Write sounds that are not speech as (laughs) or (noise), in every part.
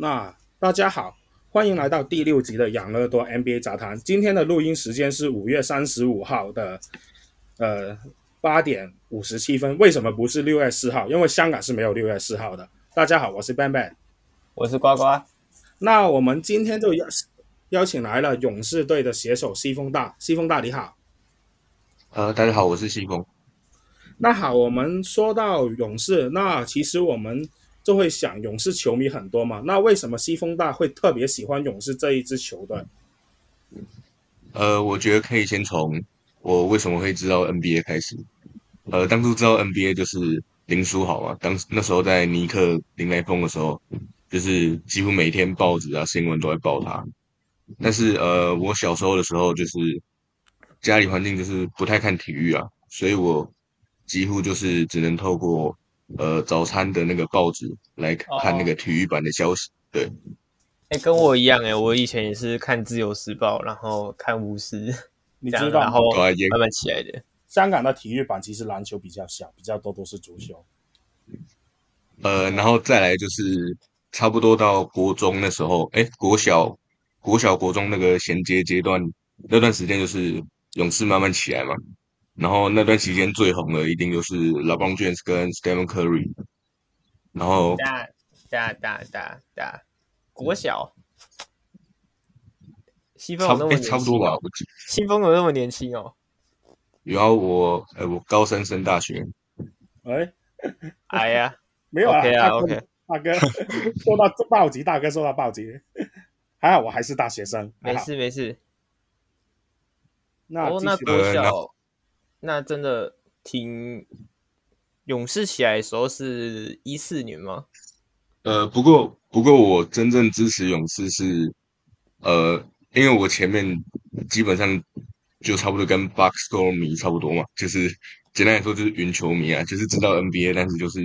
那大家好，欢迎来到第六集的养乐多 NBA 杂谈。今天的录音时间是五月三十五号的呃八点五十七分。为什么不是六月四号？因为香港是没有六月四号的。大家好，我是 Ben Ben，我是呱呱。那我们今天就邀邀请来了勇士队的写手西风大，西风大你好。呃，大家好，我是西风。那好，我们说到勇士，那其实我们。就会想勇士球迷很多嘛？那为什么西风大会特别喜欢勇士这一支球队？呃，我觉得可以先从我为什么会知道 NBA 开始。呃，当初知道 NBA 就是林书豪嘛，当那时候在尼克林来疯的时候，就是几乎每天报纸啊新闻都在报他。但是呃，我小时候的时候就是家里环境就是不太看体育啊，所以我几乎就是只能透过。呃，早餐的那个报纸来看那个体育版的消息，哦、对。哎、欸，跟我一样哎，我以前也是看《自由时报》，然后看巫师，你知道，然后慢慢起来的。香港的体育版其实篮球比较小，比较多都是足球。呃，然后再来就是差不多到国中的时候，哎、欸，国小、国小、国中那个衔接阶段，那段时间就是勇士慢慢起来嘛。然后那段期间最红的一定就是 LeBron James 跟 Stephen Curry，然后大大大大大国小，西风有那么年轻、哦、差不多吧？西风有那么年轻哦？然后我呃我高三升大学，哎哎呀，(laughs) 没有啊 OK 啊 OK，大哥说到暴击，大哥 (laughs) 说到暴击，还好我还是大学生，没事没事。那、哦、那国小。那真的挺勇士起来的时候是一四年吗？呃，不过不过我真正支持勇士是呃，因为我前面基本上就差不多跟 Box Score 迷差不多嘛，就是简单来说就是云球迷啊，就是知道 NBA，但是就是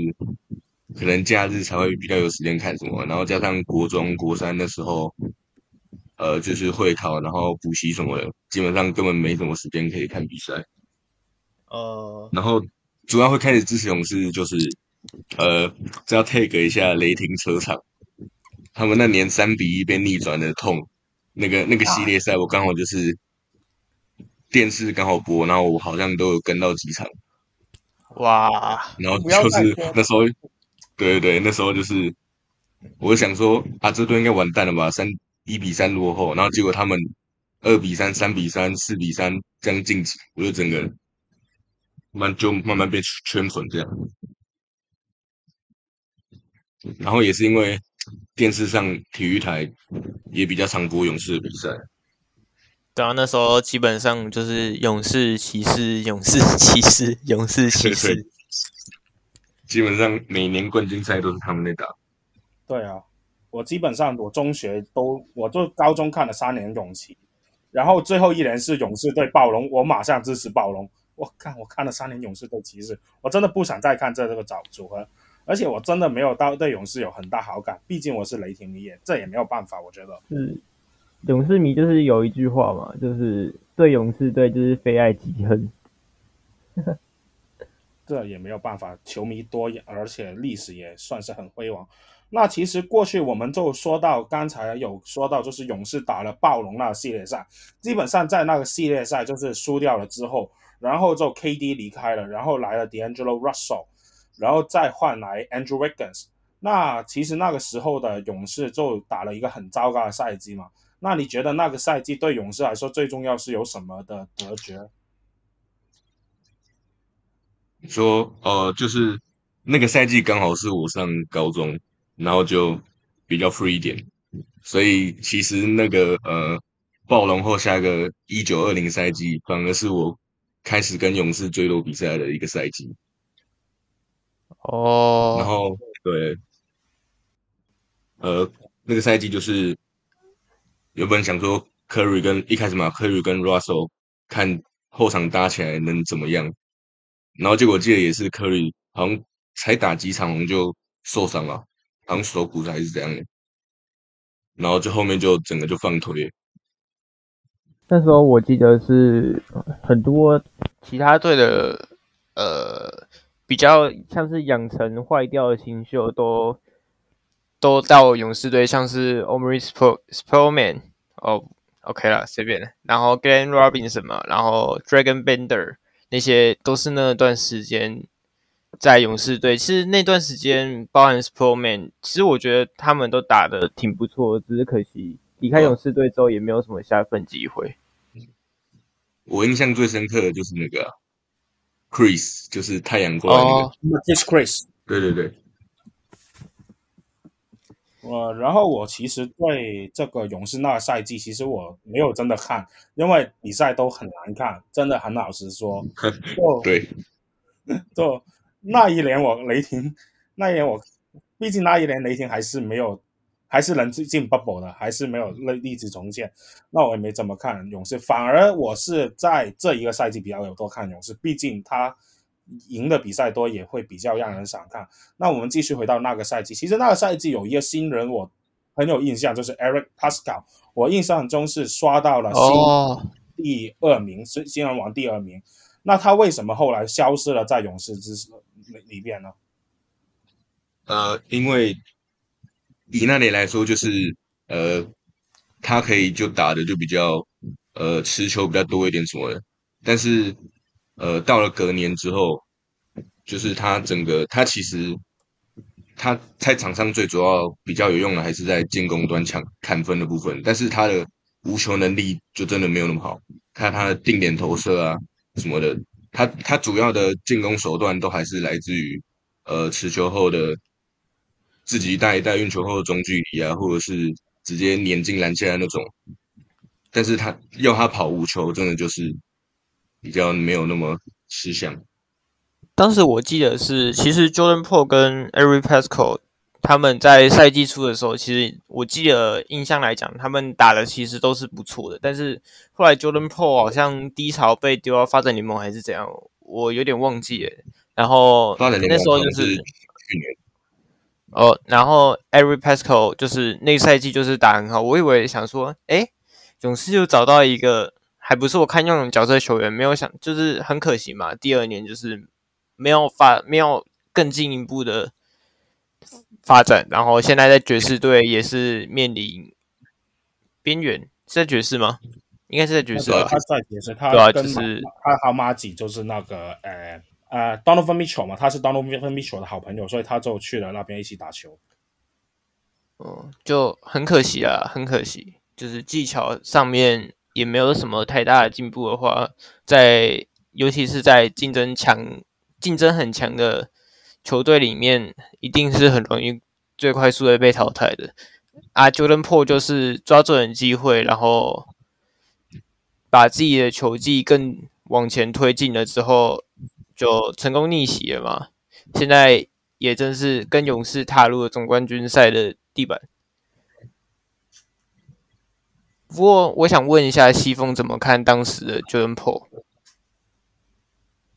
可能假日才会比较有时间看什么，然后加上国中国三的时候，呃，就是会考，然后补习什么的，基本上根本没什么时间可以看比赛。呃，然后主要会开始支持勇士，就是呃，这要 take 一下雷霆车场，他们那年三比一被逆转的痛，那个那个系列赛我刚好就是电视刚好播，然后我好像都有跟到几场，哇，然后就是那时候，对对对，那时候就是我想说啊，这队应该完蛋了吧，三一比三落后，然后结果他们二比三、三比三、四比三这样晋级，我就整个。慢就慢慢被圈粉这样，然后也是因为电视上体育台也比较常播勇士的比赛。对啊，那时候基本上就是勇士骑士、勇士骑士、勇士骑士，(laughs) 基本上每年冠军赛都是他们在打。对啊，我基本上我中学都，我就高中看了三年勇士，然后最后一年是勇士对暴龙，我马上支持暴龙。我看我看了三年勇士对骑士，我真的不想再看这这个组组合，而且我真的没有到对勇士有很大好感，毕竟我是雷霆迷，这也没有办法，我觉得。是勇士迷就是有一句话嘛，就是对勇士队就是非爱即恨，(laughs) 这也没有办法，球迷多，而且历史也算是很辉煌。那其实过去我们就说到，刚才有说到，就是勇士打了暴龙那个系列赛，基本上在那个系列赛就是输掉了之后。然后就 KD 离开了，然后来了 D'Angelo Russell，然后再换来 Andrew Wiggins。那其实那个时候的勇士就打了一个很糟糕的赛季嘛。那你觉得那个赛季对勇士来说最重要是有什么的得着？你说呃，就是那个赛季刚好是我上高中，然后就比较 free 一点，所以其实那个呃暴龙后下个一九二零赛季反而是我。开始跟勇士坠落比赛的一个赛季，哦，然后对，呃，那个赛季就是原本想说科瑞跟一开始嘛，科瑞跟 Russell 看后场搭起来能怎么样，然后结果记得也是科瑞好像才打几场就受伤了，好像手骨折还是怎样的，然后就后面就整个就放推。那时候我记得是很多其他队的呃比较像是养成坏掉的新秀都都到勇士队，像是 Omri Spellman 哦，OK 了，随便。然后 Glenn Robinson 嘛，然后 Dragon Bender 那些都是那段时间在勇士队。其实那段时间，包含 Spellman，其实我觉得他们都打的挺不错的，只是可惜离开勇士队之后也没有什么下份机会。我印象最深刻的就是那个、啊、Chris，就是太阳过来那个。Marquese Chriss。对对对。呃，然后我其实对这个勇士那个赛季，其实我没有真的看，因为比赛都很难看，真的很老实说。(laughs) 就对。(laughs) 就那一年我雷霆，那一年我，毕竟那一年雷霆还是没有。还是能进 bubble 的，还是没有立立即重建。那我也没怎么看勇士，反而我是在这一个赛季比较有多看勇士，毕竟他赢的比赛多，也会比较让人想看。那我们继续回到那个赛季，其实那个赛季有一个新人我很有印象，就是 Eric Paschall，我印象中是刷到了新第二名，是、oh. 新人王第二名。那他为什么后来消失了在勇士之里边呢？呃，因为。以那里来说，就是呃，他可以就打的就比较呃持球比较多一点什么的，但是呃到了隔年之后，就是他整个他其实他在场上最主要比较有用的还是在进攻端抢砍分的部分，但是他的无球能力就真的没有那么好，看他的定点投射啊什么的，他他主要的进攻手段都还是来自于呃持球后的。自己带一带运球后的中距离啊，或者是直接碾进篮下的那种，但是他要他跑无球，真的就是比较没有那么吃香。当时我记得是，其实 Jordan Poole 跟 Eric Paschall 他们在赛季初的时候，其实我记得印象来讲，他们打的其实都是不错的。但是后来 Jordan Poole 好像低潮被丢到发展联盟还是怎样，我有点忘记了。然后那时候就是去年。哦，然后 Every Paschall 就是那个赛季就是打很好，我以为想说，哎，勇士就找到一个还不是我看用角色球员，没有想就是很可惜嘛，第二年就是没有发没有更进一步的发展，然后现在在爵士队也是面临边缘，是在爵士吗？应该是在爵士吧，他在爵士，他对啊，就是他和马吉就是那个呃。呃、uh,，Donovan Mitchell 嘛，他是 Donovan Mitchell 的好朋友，所以他就去了那边一起打球。哦，就很可惜啊，很可惜，就是技巧上面也没有什么太大的进步的话，在尤其是在竞争强、竞争很强的球队里面，一定是很容易最快速的被淘汰的。啊，Jordan Po 就是抓住点机会，然后把自己的球技更往前推进了之后。就成功逆袭了嘛？现在也正是跟勇士踏入了总冠军赛的地板。不过，我想问一下西风怎么看当时的 Jordan Poole？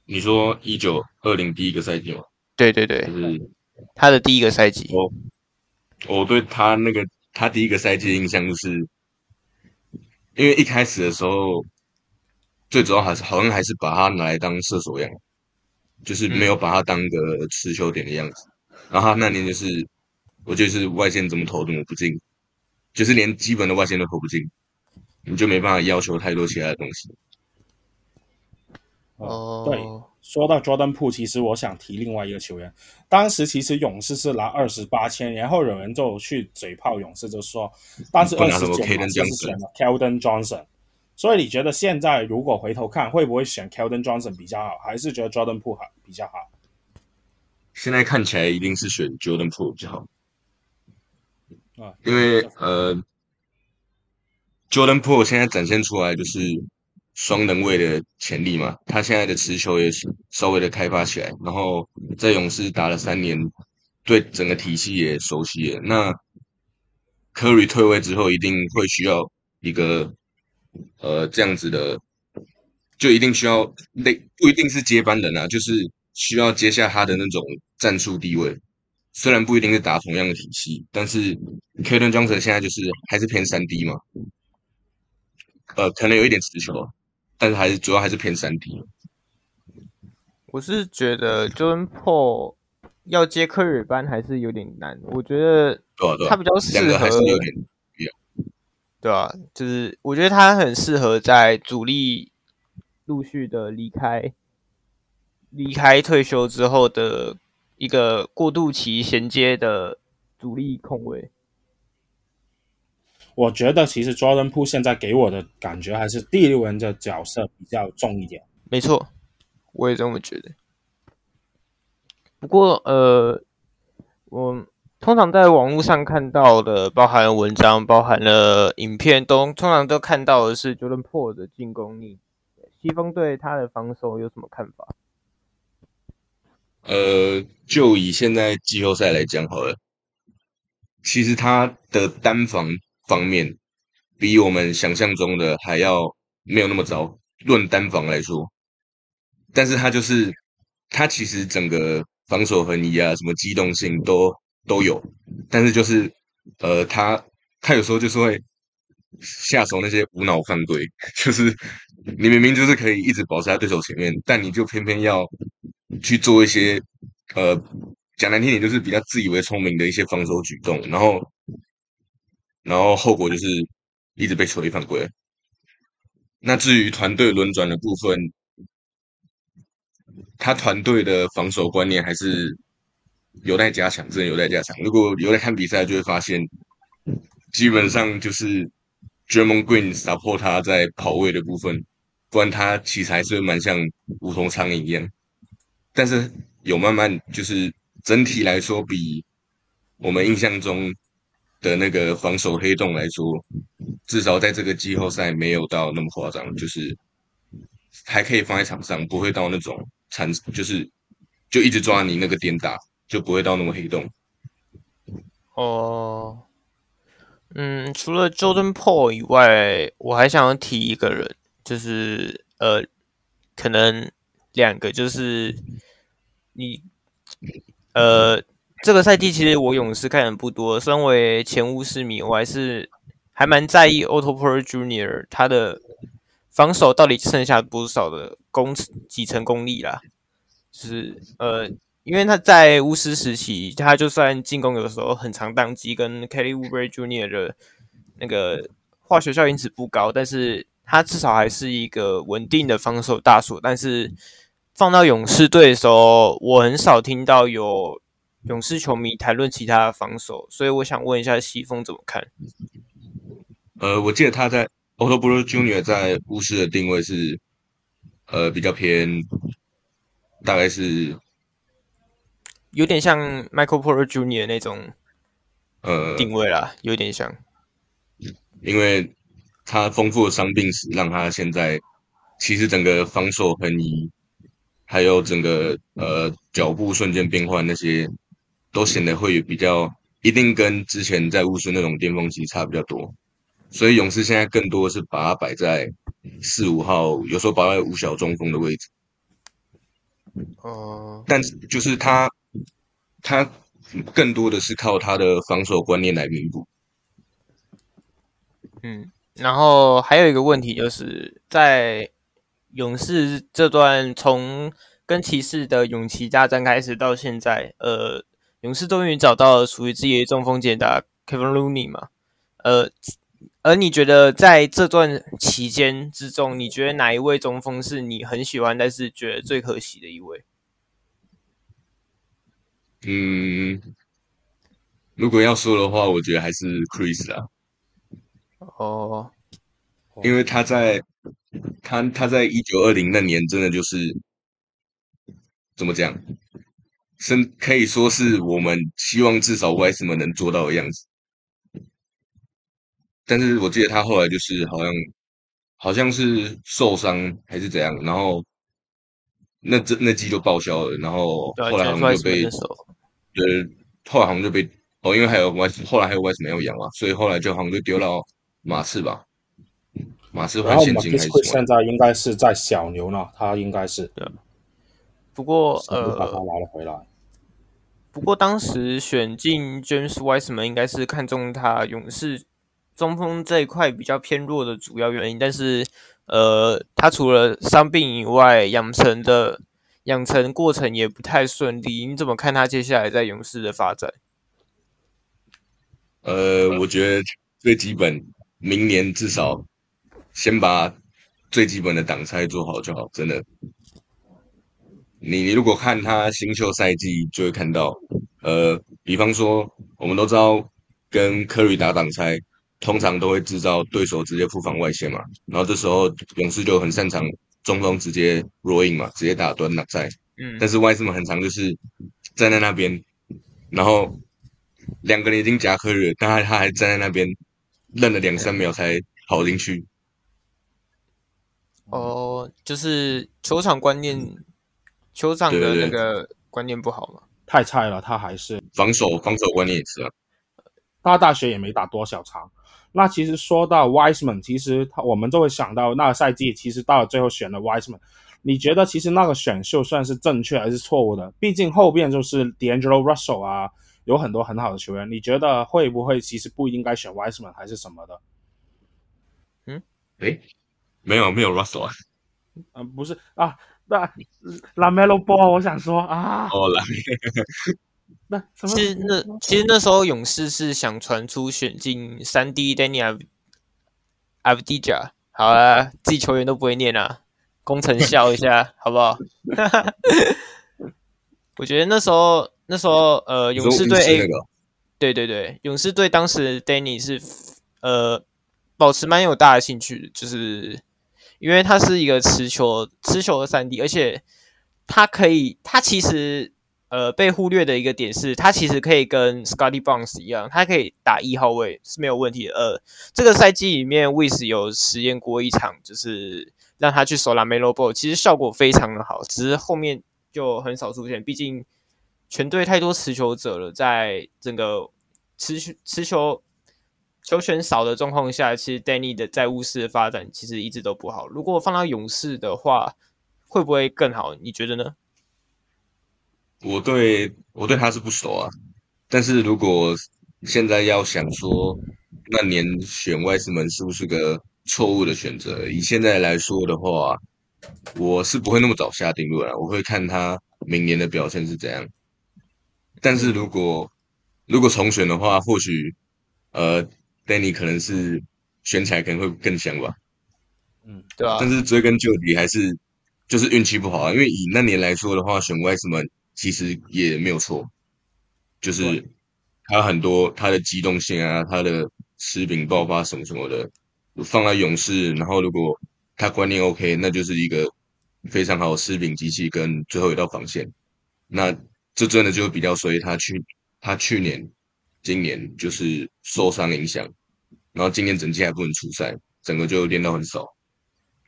你说一九二零第一个赛季吗？对对对，就是他的第一个赛季。我我对他那个他第一个赛季的印象就是，因为一开始的时候，最主要还是好像还是把他拿来当射手一样。就是没有把他当个持球点的样子，嗯、然后他那年就是，我就是外线怎么投怎么不进，就是连基本的外线都投不进，你就没办法要求太多其他的东西。哦，对，说到 Jordan Poole，其实我想提另外一个球员，当时其实勇士是拿二十八签，然后有人就去嘴炮勇士，就说当时二十九是选了 Keldon Johnson。所以你觉得现在如果回头看，会不会选 Keldon Johnson 比较好，还是觉得 Jordan Poole 比较好？现在看起来一定是选 Jordan Poole 比较好。啊，因为呃，Jordan Poole 现在展现出来就是双能位的潜力嘛，他现在的持球也是稍微的开发起来，然后在勇士打了三年，对整个体系也熟悉了。那 Curry 退位之后，一定会需要一个。呃，这样子的，就一定需要那不一定是接班人啊，就是需要接下他的那种战术地位。虽然不一定是打同样的体系，但是 Keldon Johnson 现在就是还是偏三 D 嘛，呃，可能有一点持球，但是还是主要还是偏三 D。我是觉得 Jordan Poole 要接科尔班还是有点难。我觉得他比较适合，对啊，就是我觉得他很适合在主力陆续的离开、离开退休之后的一个过渡期衔接的主力控卫。我觉得其实 Jordan Poole 现在给我的感觉还是第六人的角色比较重一点。没错，我也这么觉得。不过呃，我。通常在网络上看到的，包含文章、包含了影片，都通常都看到的是 Jordan Po 的进攻力。西风对他的防守有什么看法？呃，就以现在季后赛来讲好了，其实他的单防方面比我们想象中的还要没有那么糟。论单防来说，但是他就是他其实整个防守横移啊，什么机动性都。都有，但是就是，呃，他他有时候就是会下手那些无脑犯规，(laughs) 就是你明明就是可以一直保持在对手前面，但你就偏偏要去做一些，呃，讲难听点就是比较自以为聪明的一些防守举动，然后，然后后果就是一直被球队犯规。那至于团队轮转的部分，他团队的防守观念还是。有待加强，真的有待加强。如果有在看比赛，就会发现，基本上就是 Draymond Green support 他在跑位的部分，不然他其实还是蛮像无头苍蝇一样。但是有慢慢就是整体来说，比我们印象中的那个防守黑洞来说，至少在这个季后赛没有到那么夸张，就是还可以放在场上，不会到那种产，就是就一直抓你那个点打。就不会到那么黑洞。哦，嗯，除了 Jordan Poole 以外，我还想要提一个人，就是呃，可能两个，就是你呃，这个赛季其实我勇士看的不多，身为前巫师迷，我还是还蛮在意 Otto Porter Jr. 他的防守到底剩下多少的功几成功力啦，就是呃。因为他在巫师时期，他就算进攻有的时候很常当机，跟 Kelly Oubre Jr. 的那个化学效应值不高，但是他至少还是一个稳定的防守大锁。但是放到勇士队的时候，我很少听到有勇士球迷谈论其他的防守，所以我想问一下西风怎么看？呃，我记得他在 Otto Porter Jr. 在巫师的定位是呃比较偏，大概是。有点像 Michael Porter Jr. 那种呃定位啦，呃、有点像，因为他丰富的伤病史，让他现在其实整个防守横移，还有整个呃脚步瞬间变换那些，都显得会比较一定跟之前在巫师那种巅峰期差比较多，所以勇士现在更多的是把他摆在四五号，有时候摆在五小中锋的位置。哦、呃，但就是他。他更多的是靠他的防守观念来弥补。嗯，然后还有一个问题，就是在勇士这段从跟骑士的勇气大战开始到现在，呃，勇士终于找到了属于自己的中锋解答 Kevin Looney 嘛。呃，而你觉得在这段期间之中，你觉得哪一位中锋是你很喜欢，但是觉得最可惜的一位？嗯，如果要说的话，我觉得还是 Chris 啊。哦，因为他在他他在一九二零那年，真的就是怎么讲，是可以说是我们希望至少 Wiseman 能做到的样子。但是我记得他后来就是好像好像是受伤还是怎样，然后那这那季就报销了，然后后来好像就被。呃，后来好像就被哦，因为还有外，后来还有外什么要养啊，所以后来就好像就丢到马刺吧。马刺换现金还是什么？现在应该是在小牛呢，他应该是。对。不过呃，把他拿了回来。不过当时选进 James Wiseman 应该是看中他勇士中锋这一块比较偏弱的主要原因，但是呃，他除了伤病以外，养成的。养成过程也不太顺利。你怎么看他接下来在勇士的发展？呃，我觉得最基本，明年至少先把最基本的挡拆做好就好，真的。你你如果看他新秀赛季，就会看到，呃，比方说，我们都知道跟科瑞打挡拆，通常都会制造对手直接扑防外线嘛，然后这时候勇士就很擅长中锋直接 roll in 嘛，直接打端挡拆。嗯。但是外线很常就是站在那边，然后两个人已经夹克了，但他他还站在那边愣了两三秒才跑进去。哦，就是球场观念。球场的那个观念不好嘛？太菜了，他还是防守防守观念也是啊。他大学也没打多少场。那其实说到 Wiseman，其实他我们就会想到那个赛季，其实到了最后选了 Wiseman。你觉得其实那个选秀算是正确还是错误的？毕竟后边就是 D'Angelo Russell 啊，有很多很好的球员。你觉得会不会其实不应该选 Wiseman 还是什么的？嗯，诶，没有没有 Russell 啊。嗯、呃，不是啊。那 LaMelo Ball，我想说啊，哦，来，那其实那其实那时候勇士是想传出选进三 D Deni Avdija，好啊，自己球员都不会念啊，工程笑一下好不好？(laughs) 我觉得那时候那时候呃勇士队 A，对对对，勇士队当时 Deni 是呃保持蛮有大的兴趣的，就是。因为他是一个持球持球的三 D，而且他可以，他其实呃被忽略的一个点是，他其实可以跟 Scotty Barnes 一样，他可以打一号位是没有问题的。呃，这个赛季里面，Wiz 有实验过一场，就是让他去守 LaMelo Ball，其实效果非常的好，只是后面就很少出现，毕竟全队太多持球者了，在整个持球持球。球权少的状况下，其实 Danny 的在巫师的发展其实一直都不好。如果放到勇士的话，会不会更好？你觉得呢？我对我对他是不熟啊，但是如果现在要想说那年选 Wiseman 是不是个错误的选择？以现在来说的话，我是不会那么早下定论啊，我会看他明年的表现是怎样。但是如果如果重选的话，或许呃。Danny 可能是选起来可能会更香吧，嗯，对啊。但是追根究底还是就是运气不好啊，因为以那年来说的话，选 Wiseman 其实也没有错，就是他很多他的机动性啊，他的吃饼爆发什么什么的，放在勇士，然后如果他观念 OK，那就是一个非常好的吃饼机器跟最后一道防线，那这真的就比较衰，他去他去年。今年就是受伤影响，然后今年整季还不能出赛，整个就练到很少。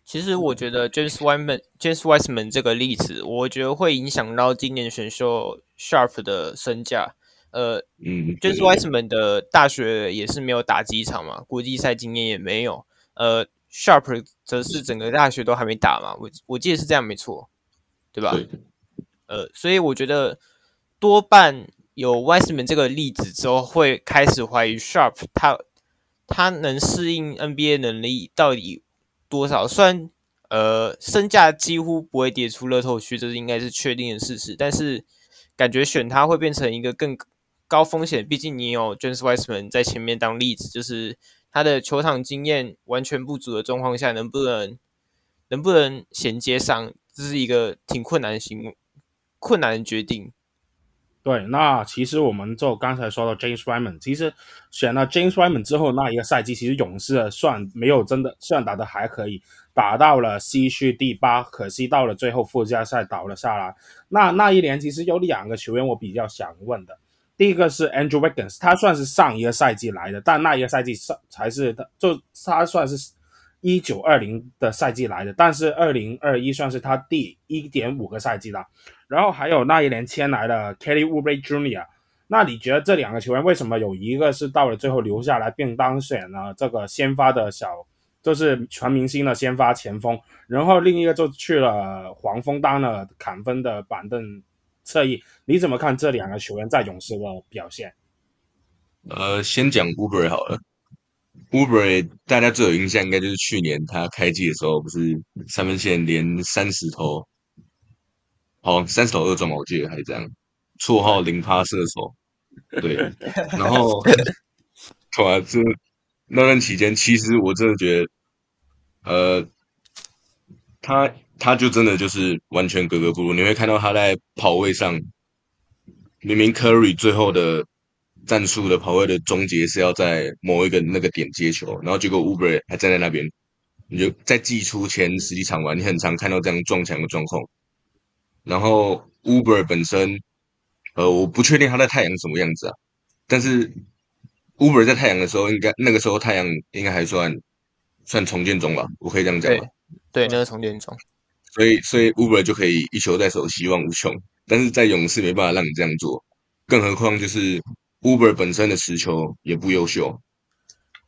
其实我觉得 James Wiseman James Wiseman 这个例子，我觉得会影响到今年选秀 Sharp 的身价。呃，嗯，James Wiseman 的大学也是没有打几场嘛，国际赛经验也没有。呃，Sharp 则是整个大学都还没打嘛，我我记得是这样，没错，对吧？对。呃，所以我觉得多半。有 Wiseman 这个例子之后，会开始怀疑 Sharp 他他能适应 NBA 能力到底多少？虽然呃身价几乎不会跌出乐透区，这是应该是确定的事实，但是感觉选他会变成一个更高风险。毕竟你有 James Wiseman 在前面当例子，就是他的球场经验完全不足的状况下，能不能能不能衔接上，这是一个挺困难的行困难的决定。对，那其实我们就刚才说到 James Wiseman，其实选了 James Wiseman 之后，那一个赛季其实勇士算没有真的算打得还可以，打到了西区第八，可惜到了最后附加赛倒了下来。那那一年其实有两个球员我比较想问的，第一个是 Andrew Wiggins，他算是上一个赛季来的，但那一个赛季上才是他就他算是一九二零的赛季来的，但是二零二一算是他第一点五个赛季了。然后还有那一年签来的 Kelly Oubre Jr.，那你觉得这两个球员为什么有一个是到了最后留下来并当选了这个先发的小，就是全明星的先发前锋，然后另一个就去了黄蜂当了砍分的板凳侧翼？你怎么看这两个球员在勇士的表现？呃，先讲 Oubre 好了，Oubre 大家最有印象应该就是去年他开季的时候不是三分线连三十投。好三十投二中嘛，我记得还是这样，绰号零趴射手。对，然后，(laughs) 哇啊，这那段期间，其实我真的觉得，呃，他他就真的就是完全格格不入。你会看到他在跑位上，明明 Curry 最后的战术的跑位的终结是要在某一个那个点接球，然后结果 Oubre 还站在那边。你就在季初前十几场玩，你很常看到这样撞墙的状况。然后 Oubre 本身。呃，我不确定他在太阳什么样子啊，但是 Oubre 在太阳的时候，应该那个时候太阳应该还算算重建中吧，我可以这样讲吧？对，对，那个重建中，所以所以 Oubre 就可以一球在手，希望无穷。但是在勇士没办法让你这样做，更何况就是 Oubre 本身的持球也不优秀，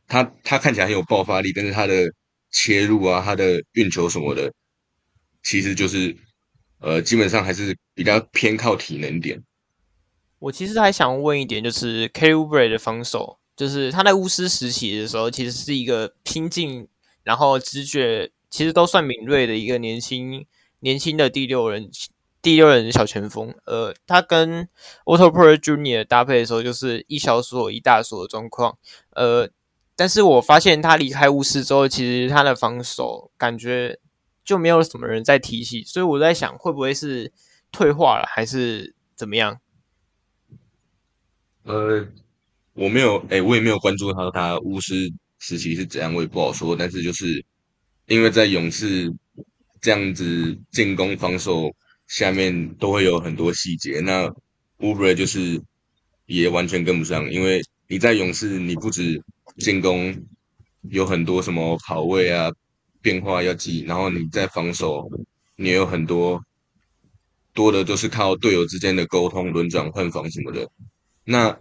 他他看起来很有爆发力，但是他的切入啊，他的运球什么的，其实就是呃，基本上还是比较偏靠体能点。我其实还想问一点，就是 Kubray 的防守，就是他在巫师时期的时候，其实是一个拼劲，然后直觉其实都算敏锐的一个年轻年轻的第六人第六人小前锋。呃，他跟 Otto p o r t Junior 搭配的时候，就是一小锁一大锁的状况。呃，但是我发现他离开巫师之后，其实他的防守感觉就没有什么人在提起，所以我在想，会不会是退化了，还是怎么样？呃，我没有，哎、我也没有关注他他巫师时期是怎样，我也不好说。但是就是因为在勇士这样子进攻防守下面都会有很多细节，那 Oubre 就是也完全跟不上。因为你在勇士，你不止进攻有很多什么跑位啊变化要记，然后你在防守，你有很多多的都是靠队友之间的沟通、轮转、换防什么的。那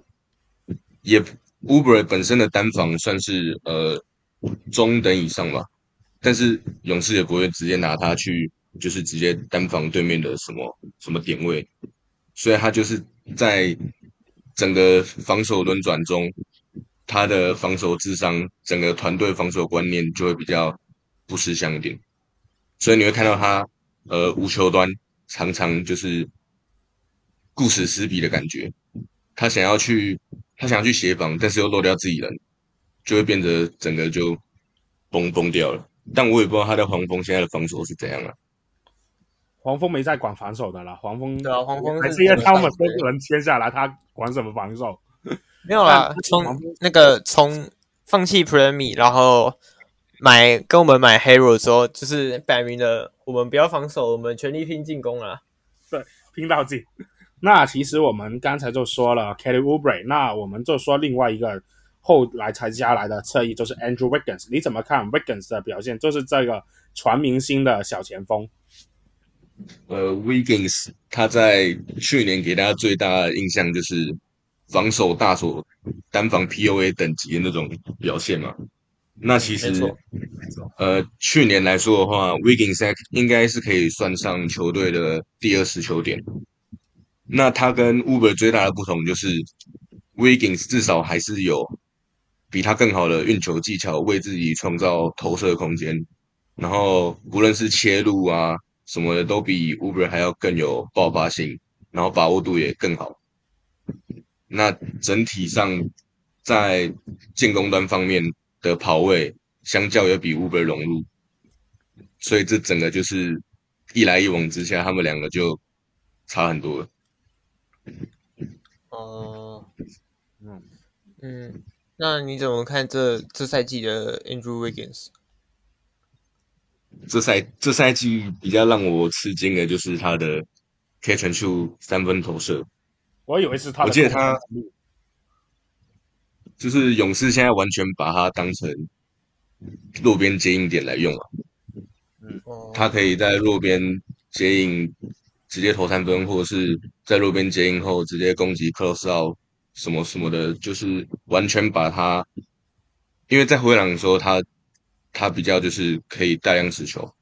也 Oubre 本身的单防算是呃中等以上吧，但是勇士也不会直接拿他去，就是直接单防对面的什么什么点位，所以他就是在整个防守轮转中，他的防守智商，整个团队防守观念就会比较不吃香一点，所以你会看到他呃无球端常常就是顾此失彼的感觉。他想要去，他想要去协防，但是又漏掉自己人，就会变得整个就崩崩掉了。但我也不知道他在黄蜂现在的防守是怎样啊。黄蜂没在管防守的了，黄蜂对啊，黄蜂还是因为他们都不能签下来，他管什么防守？没有啦，从那个从放弃 Premi，然后买跟我们买 Hero 的时候，就是摆明了我们不要防守，我们全力拼进攻啊。对，拼到底。那其实我们刚才就说了 Kelly Oubre，那我们就说另外一个后来才加来的侧翼就是 Andrew Wiggins，你怎么看 Wiggins 的表现？就是这个全明星的小前锋。呃，Wiggins 他在去年给大家最大的印象就是防守大锁、单防 POA 等级的那种表现嘛。那其实，呃，去年来说的话，Wiggins 应该是可以算上球队的第二持球点。那他跟 Oubre 最大的不同就是，Wiggins 至少还是有比他更好的运球技巧，为自己创造投射空间。然后不论是切入啊什么的，都比 Oubre 还要更有爆发性，然后把握度也更好。那整体上在进攻端方面的跑位，相较也比 Oubre 融入。所以这整个就是一来一往之下，他们两个就差很多了。哦，嗯嗯，那你怎么看这这赛季的 Andrew Wiggins？这赛这赛季比较让我吃惊的就是他的 catch and shoot 三分投射。我以为是他的，我记得他就是勇士现在完全把他当成路边接应点来用了。嗯，他可以在路边接应。直接投三分，或者是在路边接应后直接攻击 close out 什么什么的，就是完全把他，因为在灰狼的时候他他比较就是可以大量持球，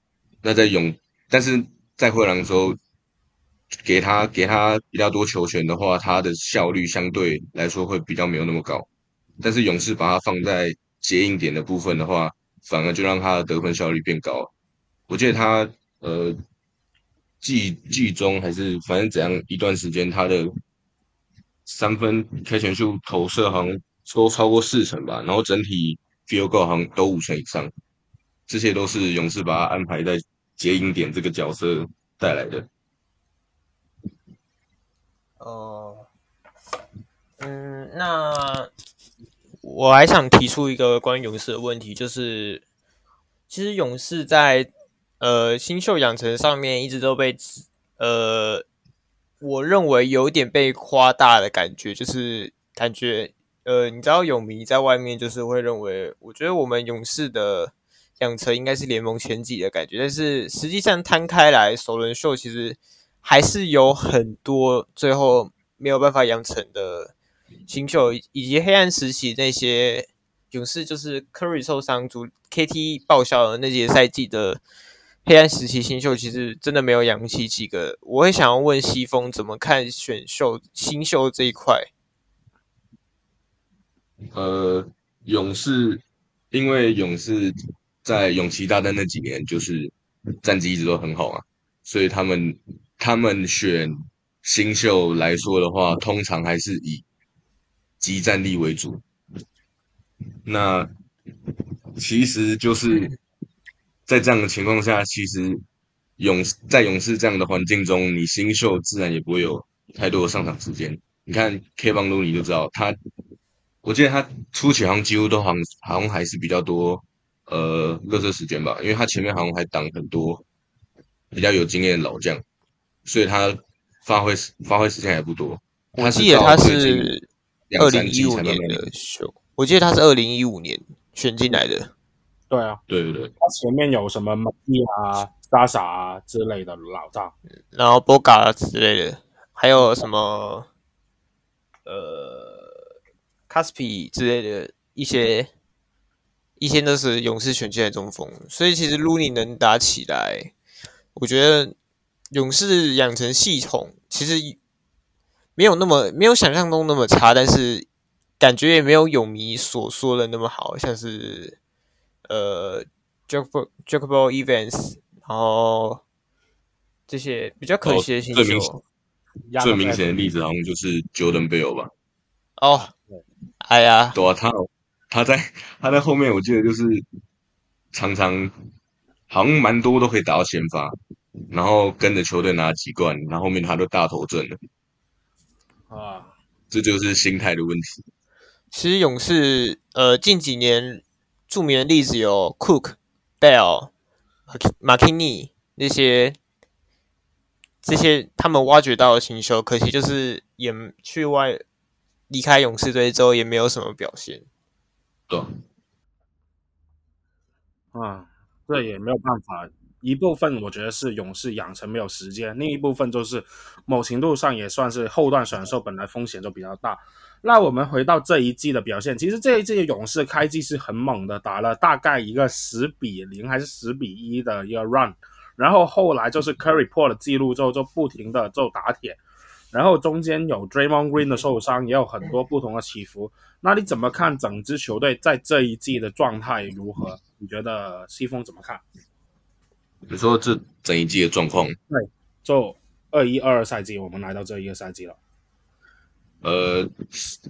那在勇，但是在灰狼的时候给他给他比较多球权的话，他的效率相对来说会比较没有那么高，但是勇士把他放在接应点的部分的话，反而就让他的得分效率变高。我记得他呃。季季中还是反正怎样一段时间，他的三分开球数投射好像都超过四成吧，然后整体 field goal 好像都五成以上，这些都是勇士把他安排在接应点这个角色带来的。哦，嗯，那我还想提出一个关于勇士的问题，就是其实勇士在呃新秀养成上面一直都被呃。我认为有点被夸大的感觉，就是感觉，呃，你知道，勇迷在外面就是会认为，我觉得我们勇士的养成应该是联盟前几的感觉，但是实际上摊开来，首轮秀其实还是有很多最后没有办法养成的新秀，以及黑暗时期那些勇士，就是 Curry 受伤、主 KT 报销的那些赛季的。黑暗时期新秀其实真的没有养起几个，我会想要问西风怎么看选秀新秀这一块。呃，勇士因为勇士在勇气大战那几年就是战绩一直都很好啊，所以他们他们选新秀来说的话，通常还是以即战力为主。那其实就是。在这样的情况下，其实勇在勇士这样的环境中，你新秀自然也不会有太多的上场时间。你看 Kevon Looney 就知道，他我记得他初期好像几乎都好像好像还是比较多呃热身时间吧，因为他前面好像还挡很多比较有经验的老将，所以他发挥发挥时间还不多。我记得他是二零一五年的秀，我记得他是二零一五年选进来的。对啊，对对对，他前面有什么马蒂啊、莎莎啊之类的老大，然后波嘎之类的，还有什么呃卡斯皮之类的一些，一些都是勇士选进来中锋，所以其实鲁尼能打起来，我觉得勇士养成系统其实没有那么没有想象中那么差，但是感觉也没有泳迷所说的那么好，像是。呃，Jacob Jacob Evans，然后这些比较可惜的新秀，最明显的例子好像就是 Jordan Bell 吧？哦，哎呀，对啊，他他在 (laughs) 他在后面，我记得就是常常好像蛮多都可以打到先发，然后跟着球队拿几冠，然后后面他都大头阵了啊，这就是心态的问题。其实勇士呃近几年。著名的例子有 Cook、Bell、马基尼那些，这些他们挖掘到的新秀，可惜就是也去外离开勇士队之后，也没有什么表现。对，啊，这也没有办法。一部分我觉得是勇士养成没有时间，另一部分就是某程度上也算是后段选秀本来风险就比较大。那我们回到这一季的表现，其实这一季的勇士开季是很猛的，打了大概一个十比零还是十比一的一个 run，然后后来就是 Curry 破了记录之后就不停的就打铁，然后中间有 Draymond Green 的受伤，也有很多不同的起伏。那你怎么看整支球队在这一季的状态如何？你觉得西风怎么看？你说这整一季的状况？对，就二一二二赛季，我们来到这一个赛季了。呃，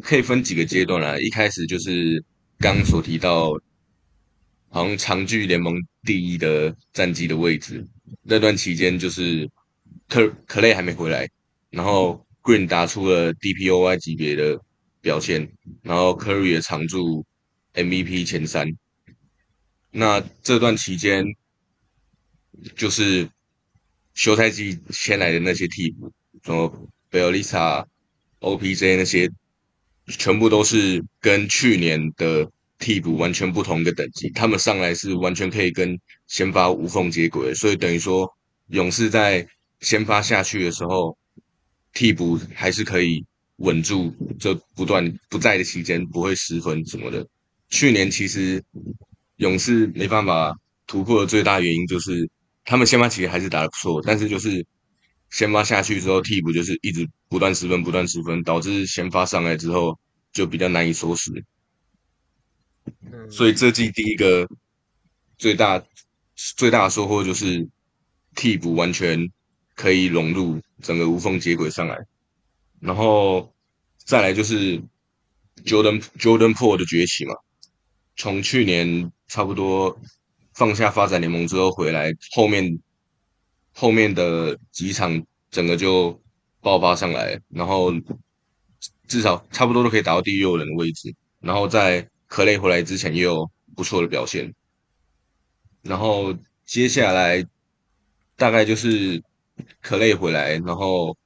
可以分几个阶段啦。一开始就是刚所提到，好像长距联盟第一的战绩的位置。那段期间就是克克雷还没回来，然后 Green 打出了 DPOY 级别的表现，然后 Curry 也常驻 MVP 前三。那这段期间就是休赛季签来的那些替补，什么贝尔丽莎。OPJ 那些全部都是跟去年的替补完全不同的等级，他们上来是完全可以跟先发无缝接轨，所以等于说勇士在先发下去的时候，替补还是可以稳住，这不断不在的期间不会失分什么的。去年其实勇士没办法突破的最大原因就是他们先发其实还是打得不错，但是就是。先发下去之后，替补就是一直不断失分，不断失分，导致先发上来之后就比较难以收拾。嗯，所以这季第一个最大最大的收获就是替补完全可以融入整个无缝接轨上来，然后再来就是 Jordan Jordan Po 的崛起嘛，从去年差不多放下发展联盟之后回来，后面后面的几场整个就爆发上来，然后至少差不多都可以打到第六人的位置，然后在 Clay 回来之前也有不错的表现，然后接下来大概就是。Clay 回来，然后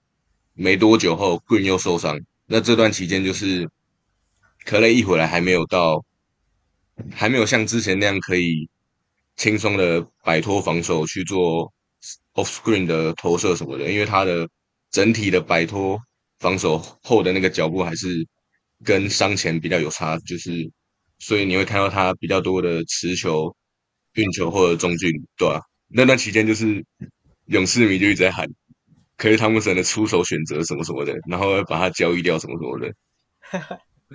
没多久后，Green 又受伤。那这段期间就是 Clay 一回来，还没有到，还没有像之前那样可以轻松的摆脱防守去做 off screen 的投射什么的。因为他的整体的摆脱防守后的那个脚步还是跟伤前比较有差，就是所以你会看到他比较多的持球、运球或者中距离，对吧、啊？那段期间就是。勇士迷就一直在喊，可是汤普森的出手选择什么什么的，然后把他交易掉什么什么的。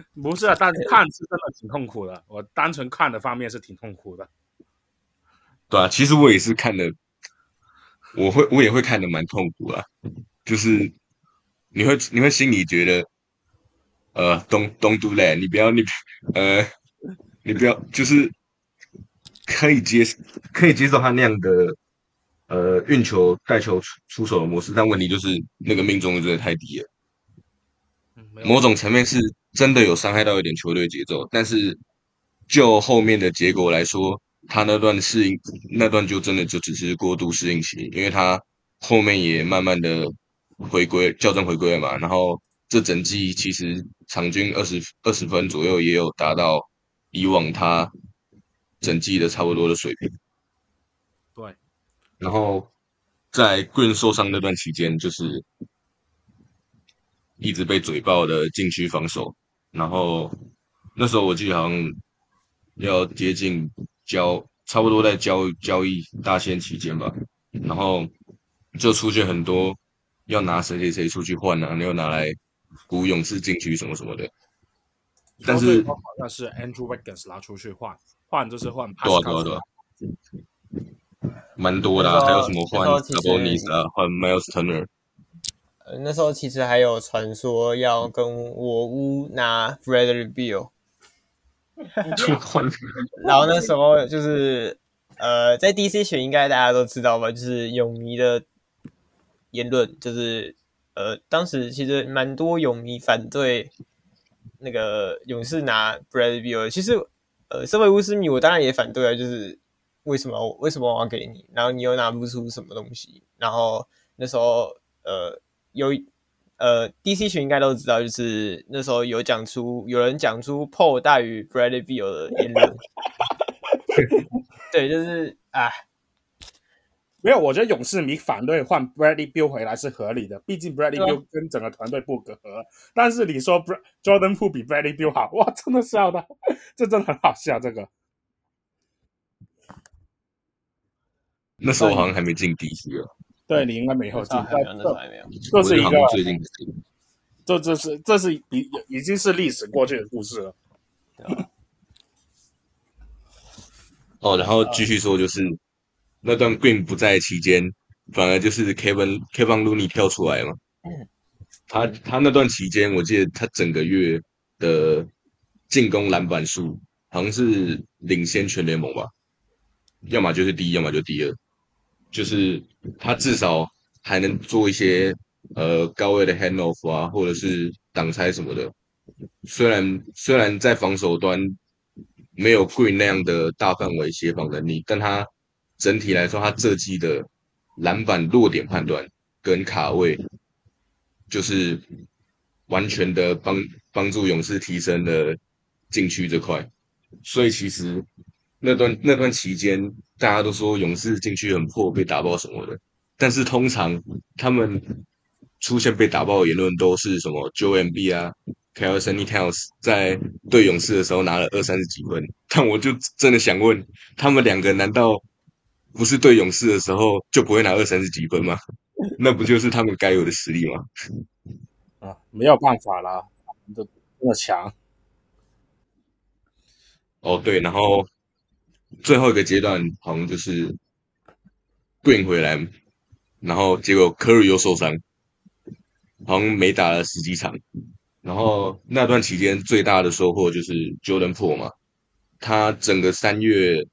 (laughs) 不是啊，但是看是真的挺痛苦的。我单纯看的方面是挺痛苦的。对啊，其实我也是看的，我会我也会看的蛮痛苦啊。就是你会你会心里觉得，呃，don't don't do that，你不要你呃，你不要就是可以接可以接受他那样的。呃，运球带球出出手的模式，但问题就是那个命中率真的太低了。某种层面是真的有伤害到一点球队节奏，但是就后面的结果来说，他那段适应那段就真的就只是过度适应期，因为他后面也慢慢的回归校正回归了嘛。然后这整季其实场均二十二十分左右，也有达到以往他整季的差不多的水平。对。然后在 Green 受伤那段期间，就是一直被嘴爆的禁区防守。然后那时候我记得好像要接近交，差不多在交交易大限期间吧。然后就出现很多要拿谁谁谁出去换啊，又拿来补勇士禁区什么什么的。但是好像是 Andrew Wiggins 拿出去换，换就是换。多少多少。蛮多的、啊，还有什么换 Sabonis 啊，换 Miles Turner。呃，那时候其实还有传说要跟我屋拿 Bradley Beal。然后那时候就是呃，在 DC 选应该大家都知道吧，就是勇迷的言论，就是呃，当时其实蛮多勇迷反对那个勇士拿 Bradley Beal。其实呃，身为巫师迷，我当然也反对啊，就是。为什么？为什么我要给你？然后你又拿不出什么东西？然后那时候，呃，有呃，DC 群应该都知道，就是那时候有讲出有人讲出 Paul 大于 Bradley Beal 的言论。(laughs) 对，就是啊，没有，我觉得勇士迷反对换 Bradley Beal 回来是合理的，毕竟 Bradley Beal 跟整个团队不隔阂。但是你说 Jordan Poole 比 Bradley Beal 好，哇，真的笑的，这真的很好笑，这个。那时候好像还没进 DC 哦，对，你应该没有进，还没有，那时候还没有。这是一个最近，这这是这是已已经是历史过去的故事了。(laughs) 哦，然后继续说，就是那段 Green 不在期间，反而就是 Kevin Kevin Looney 跳出来嘛。他他那段期间，我记得他整个月的进攻篮板数好像是领先全联盟吧，要么就是第一，要么就第二。就是他至少还能做一些呃高位的 hand off 啊，或者是挡拆什么的。虽然虽然在防守端没有 Green 那样的大范围协防能力，但他整体来说，他这季的篮板落点判断跟卡位，就是完全的帮帮助勇士提升了禁区这块。所以其实。那段那段期间，大家都说勇士禁区很破，被打爆什么的。但是通常他们出现被打爆的言论都是什么 Joel Embiid 啊，Karl-Anthony Towns 在对勇士的时候拿了二三十几分。但我就真的想问，他们两个难道不是对勇士的时候就不会拿二三十几分吗？那不就是他们该有的实力吗？(laughs) 啊，没有办法啦，都那么强。哦，对，然后。最后一个阶段好像就是 Green 回来，然后结果 Curry 又受伤，好像没打了十几场。然后那段期间最大的收获就是 Jordan Po 嘛，他整个三月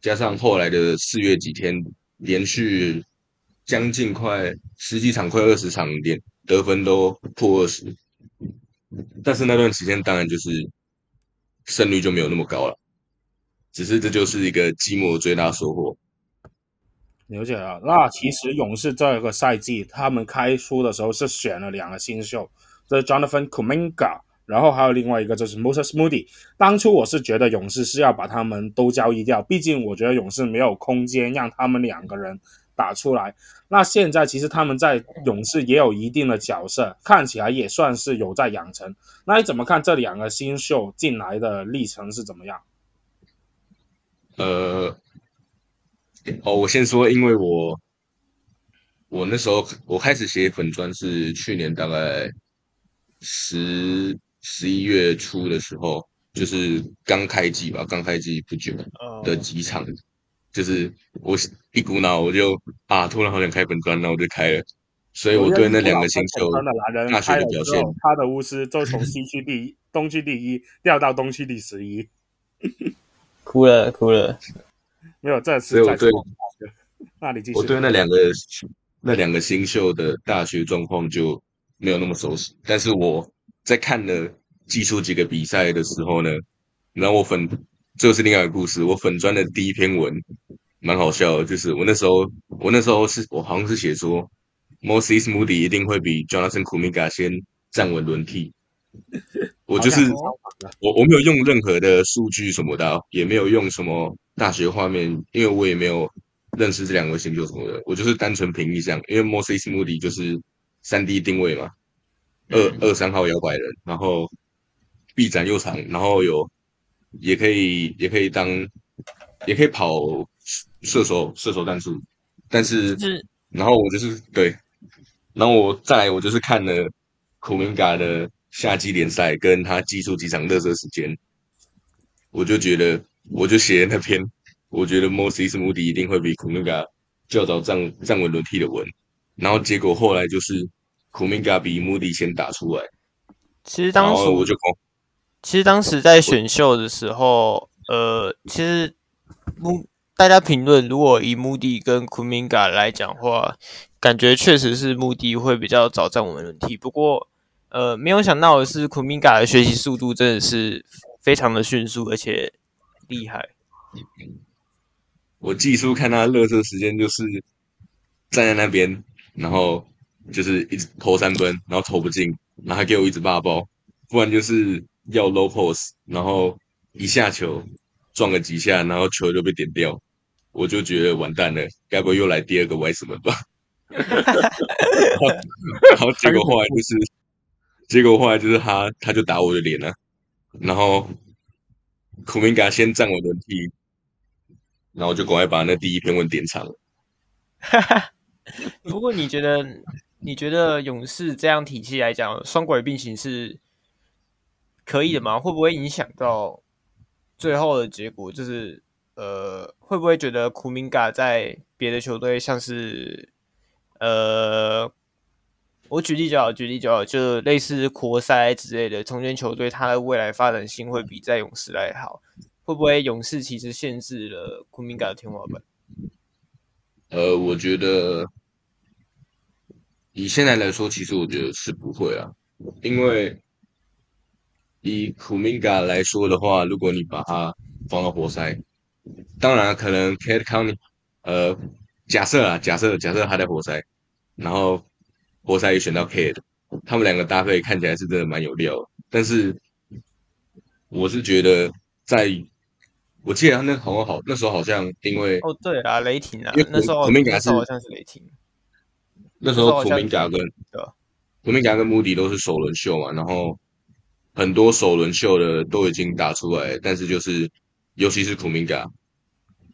加上后来的四月几天，连续将近快十几场，快二十场，连得分都破二十。但是那段时间当然就是胜率就没有那么高了，只是这就是一个季末最大收获。了解了，那其实勇士这个赛季他们开出的时候是选了两个新秀，这是 Jonathan Kuminga，然后还有另外一个就是 Moses Moody。当初我是觉得勇士是要把他们都交易掉，毕竟我觉得勇士没有空间让他们两个人打出来。那现在其实他们在勇士也有一定的角色，看起来也算是有在养成。那你怎么看这两个新秀进来的历程是怎么样？呃。哦，我先说，因为我我那时候我开始写粉砖是去年大概十十一月初的时候，就是刚开机吧，刚开机不久的几场，oh. 就是我一股脑我就啊，突然好想开粉专，那我就开了，所以我对那两个星球大学的表现，他的巫师就从西区第一、东区第一掉到东区第十一，哭了哭了。没有，这次所以我对那你继续。我对那两个那两个新秀的大学状况就没有那么熟悉，但是我在看了技术几个比赛的时候呢，然后我粉这是另外一个故事。我粉专的第一篇文蛮好笑的，就是我那时候我那时候是我好像是写说，Moses Moody 一定会比 Jonathan Kuminga 先站稳轮替。(laughs) 我就是我我没有用任何的数据什么的，也没有用什么。大学画面，因为我也没有认识这两位星座什么的，我就是单纯凭印象。因为 Moses Moody 就是三 D 定位嘛，二二三号摇摆人，然后臂展又长，然后有也可以也可以当也可以跑射手射手战术，但是然后我就是对，然后我再来我就是看了 Kuminga 的夏季联赛跟他技术几场热身时间，我就觉得。我就写那篇，我觉得 Moses Moody 一定会比 Kuminga 较早站站稳轮替的文，然后结果后来就是 Kuminga 比 Moody 先打出来。其实当时我就，其实当时在选秀的时候，呃，其实大家评论，如果以 Moody 跟 Kuminga 来讲的话，感觉确实是 Moody 会比较早站稳轮替。不过，呃，没有想到的是 Kuminga 的学习速度真的是非常的迅速，而且。厉害！我技术看他热身时间就是站在那边，然后就是一直投三分，然后投不进，然后还给我一直霸包，不然就是要 low post，然后一下球撞个几下，然后球就被点掉，我就觉得完蛋了，该不会又来第二个 Wiseman 吧？(laughs) (laughs) 然后结果后来就是，结果后来就是他他就打我的脸了，然后。库明加先站稳轮替，然后就赶快把那第一篇文点长。哈哈，不过你觉得，你觉得勇士这样体系来讲，双轨并行是可以的吗？会不会影响到最后的结果？就是呃，会不会觉得库明加在别的球队，像是呃。我举例就好，举例就好，就类似活塞之类的中间球队，它的未来发展性会比在勇士来好。会不会勇士其实限制了库明加的天花板？呃，我觉得以现在来说，其实我觉得是不会啊，因为以库明加来说的话，如果你把它放到活塞，当然可能 Cade Cunningham，呃，假设啊，假设假设他在活塞，然后。活塞也选到 K 的，他们两个搭配看起来是真的蛮有料的。但是我是觉得在，在我记得他那好像好那时候好像因为哦对啊雷霆啊，因为那时候库明加是好像是雷霆，那时候库明加跟库明加跟穆迪都是首轮秀嘛，然后很多首轮秀的都已经打出来，但是就是尤其是库明加，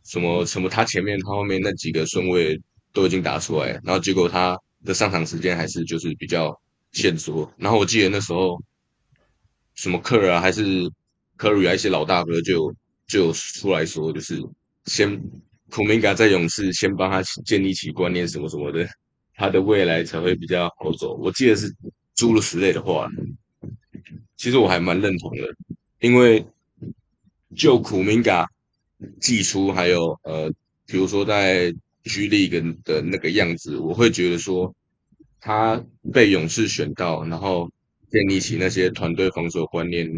什么什么他前面他后面那几个顺位都已经打出来，然后结果他。的上场时间还是就是比较限缩，然后我记得那时候什么科尔啊，还是科瑞啊，一些老大哥就就出来说，就是先库明加在勇士先帮他建立起观念什么什么的，他的未来才会比较好走。我记得是诸如此类的话，其实我还蛮认同的，因为就库明加寄出还有呃，比如说在 G League 的那个样子，我会觉得说他被勇士选到，然后建立起那些团队防守观念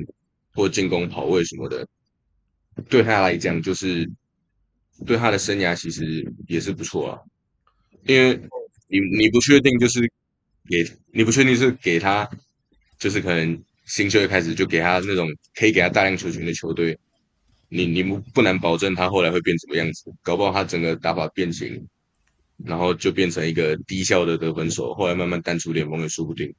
或进攻跑位什么的。对他来讲，就是对他的生涯其实也是不错啊，因为你你不确定，就是给你不确定是给他，就是可能新秀一开始就给他那种可以给他大量球权的球队，你你不不难保证他后来会变什么样子，搞不好他整个打法变形，然后就变成一个低效的得分手，后来慢慢淡出联盟也说不定。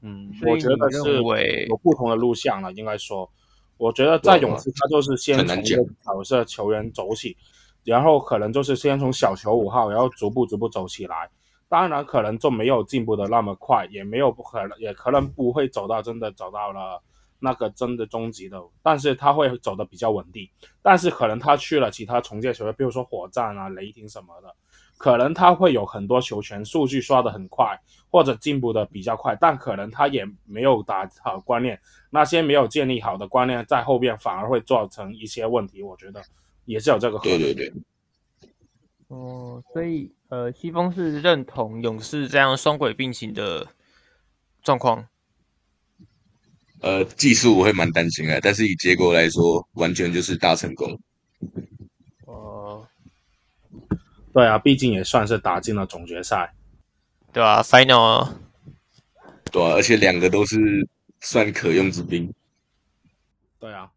嗯，我觉得是有不同的路线了，应该说。我觉得在勇士，他就是先从一个角色球员走起，然后可能就是先从小球五号，然后逐步逐步走起来。当然，可能就没有进步的那么快，也没有不可能，也可能不会走到真的走到了那个真的终极的。但是他会走的比较稳定。但是可能他去了其他重建球队，比如说火箭啊、雷霆什么的，可能他会有很多球权，数据刷的很快，或者进步的比较快，但可能他也没有打好观念。那些没有建立好的观念，在后边反而会造成一些问题，我觉得也是有这个可能。对对对。哦，所以呃，西风是认同勇士这样双轨并行的状况。呃，技术我会蛮担心啊，但是以结果来说，完全就是大成功。哦、呃，对啊，毕竟也算是打进了总决赛，对啊，Final。对啊，而且两个都是。算可用之兵，对啊。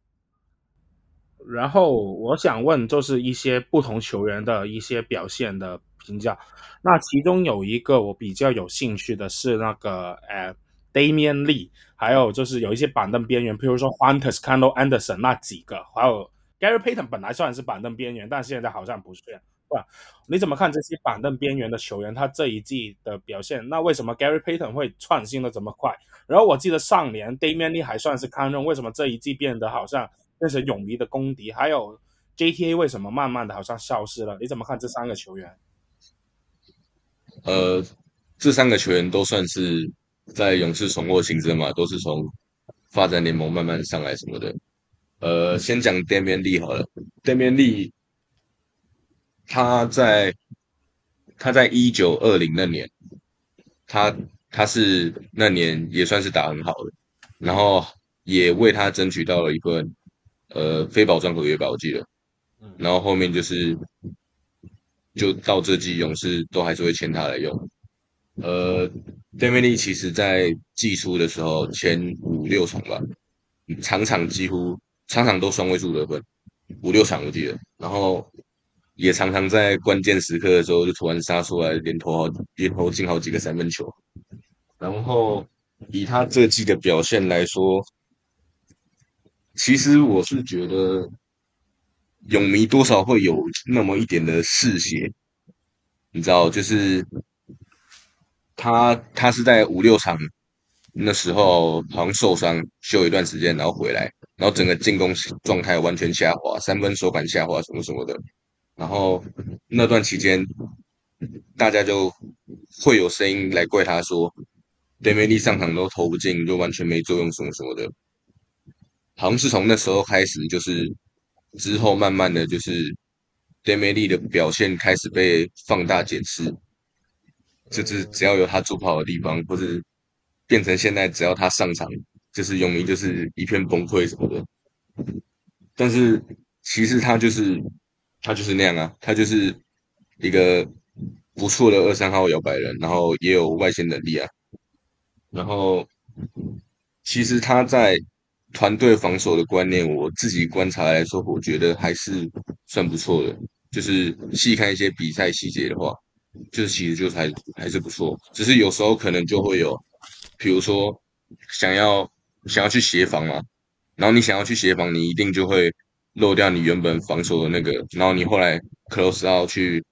然后我想问，就是一些不同球员的一些表现的评价。那其中有一个我比较有兴趣的是那个呃 Damian Lee，还有就是有一些板凳边缘，譬如说 Juan Toscano Anderson 那几个，还有 Gary Payton 本来算是板凳边缘，但现在好像不是。对吧？你怎么看这些板凳边缘的球员，他这一季的表现？那为什么 Gary Payton 会创新的这么快？然后我记得上年 Damian Lee 还算是堪用，为什么这一季变得好像变成勇迷的公敌？还有 JTA 为什么慢慢的好像消失了？你怎么看这三个球员？呃，这三个球员都算是在勇士重获新生嘛，都是从发展联盟慢慢上来什么的。呃，先讲 Damion Lee 好了，Damion Lee。他在他在一九二零那年，他他是那年也算是打很好的，然后也为他争取到了一份呃非保障合约吧，我记得，然后后面就是就到这季勇士都还是会签他来用。呃 Davini 其实在季初的时候前五六场吧，场场几乎场场都双位数得分，五六场我记得，然后。也常常在关键时刻的时候就突然杀出来，连投好连投进好几个三分球。然后以他这季的表现来说，其实我是觉得勇迷多少会有那么一点的嗜血，你知道，就是他他是在五六场那时候好像受伤休一段时间，然后回来，然后整个进攻状态完全下滑，三分手感下滑，什么什么的。然后那段期间，大家就会有声音来怪他说 d a m i 上场都投不进，就完全没作用什么什么的。好像是从那时候开始，就是之后慢慢的就是 d a m i 的表现开始被放大检视，就是只要有他助跑的地方，或是变成现在只要他上场，就是永明就是一片崩溃什么的。但是其实他就是。他就是那样啊，他就是一个不错的二三号摇摆人，然后也有外线能力啊。然后其实他在团队防守的观念，我自己观察来说，我觉得还是算不错的。就是细看一些比赛细节的话，就是其实就还还是不错。只是有时候可能就会有，比如说想要想要去协防嘛，然后你想要去协防，你一定就会。漏掉你原本防守的那个，然后你后来 close 到去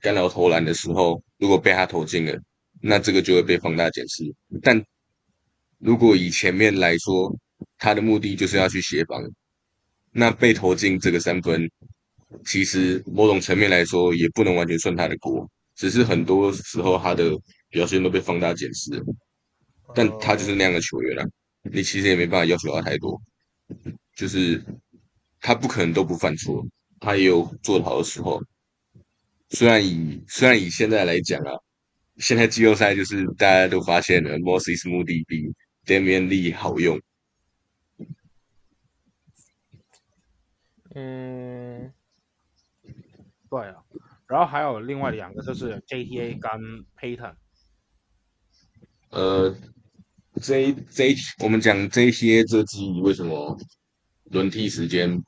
干扰投篮的时候，如果被他投进了，那这个就会被放大检视。但如果以前面来说，他的目的就是要去协防，那被投进这个三分，其实某种层面来说，也不能完全算他的锅，只是很多时候他的表现都被放大检视了。但他就是那样的球员啊，你其实也没办法要求他太多，就是他不可能都不犯错，他也有做得好的时候。虽然以虽然以现在来讲啊，现在季后赛就是大家都发现了 Moses Moody 比 Damian Lee 好用。嗯，对啊，然后还有另外两个就是 JTA 跟 Payton。呃，J J 我们讲 JTA 这季为什么轮替时间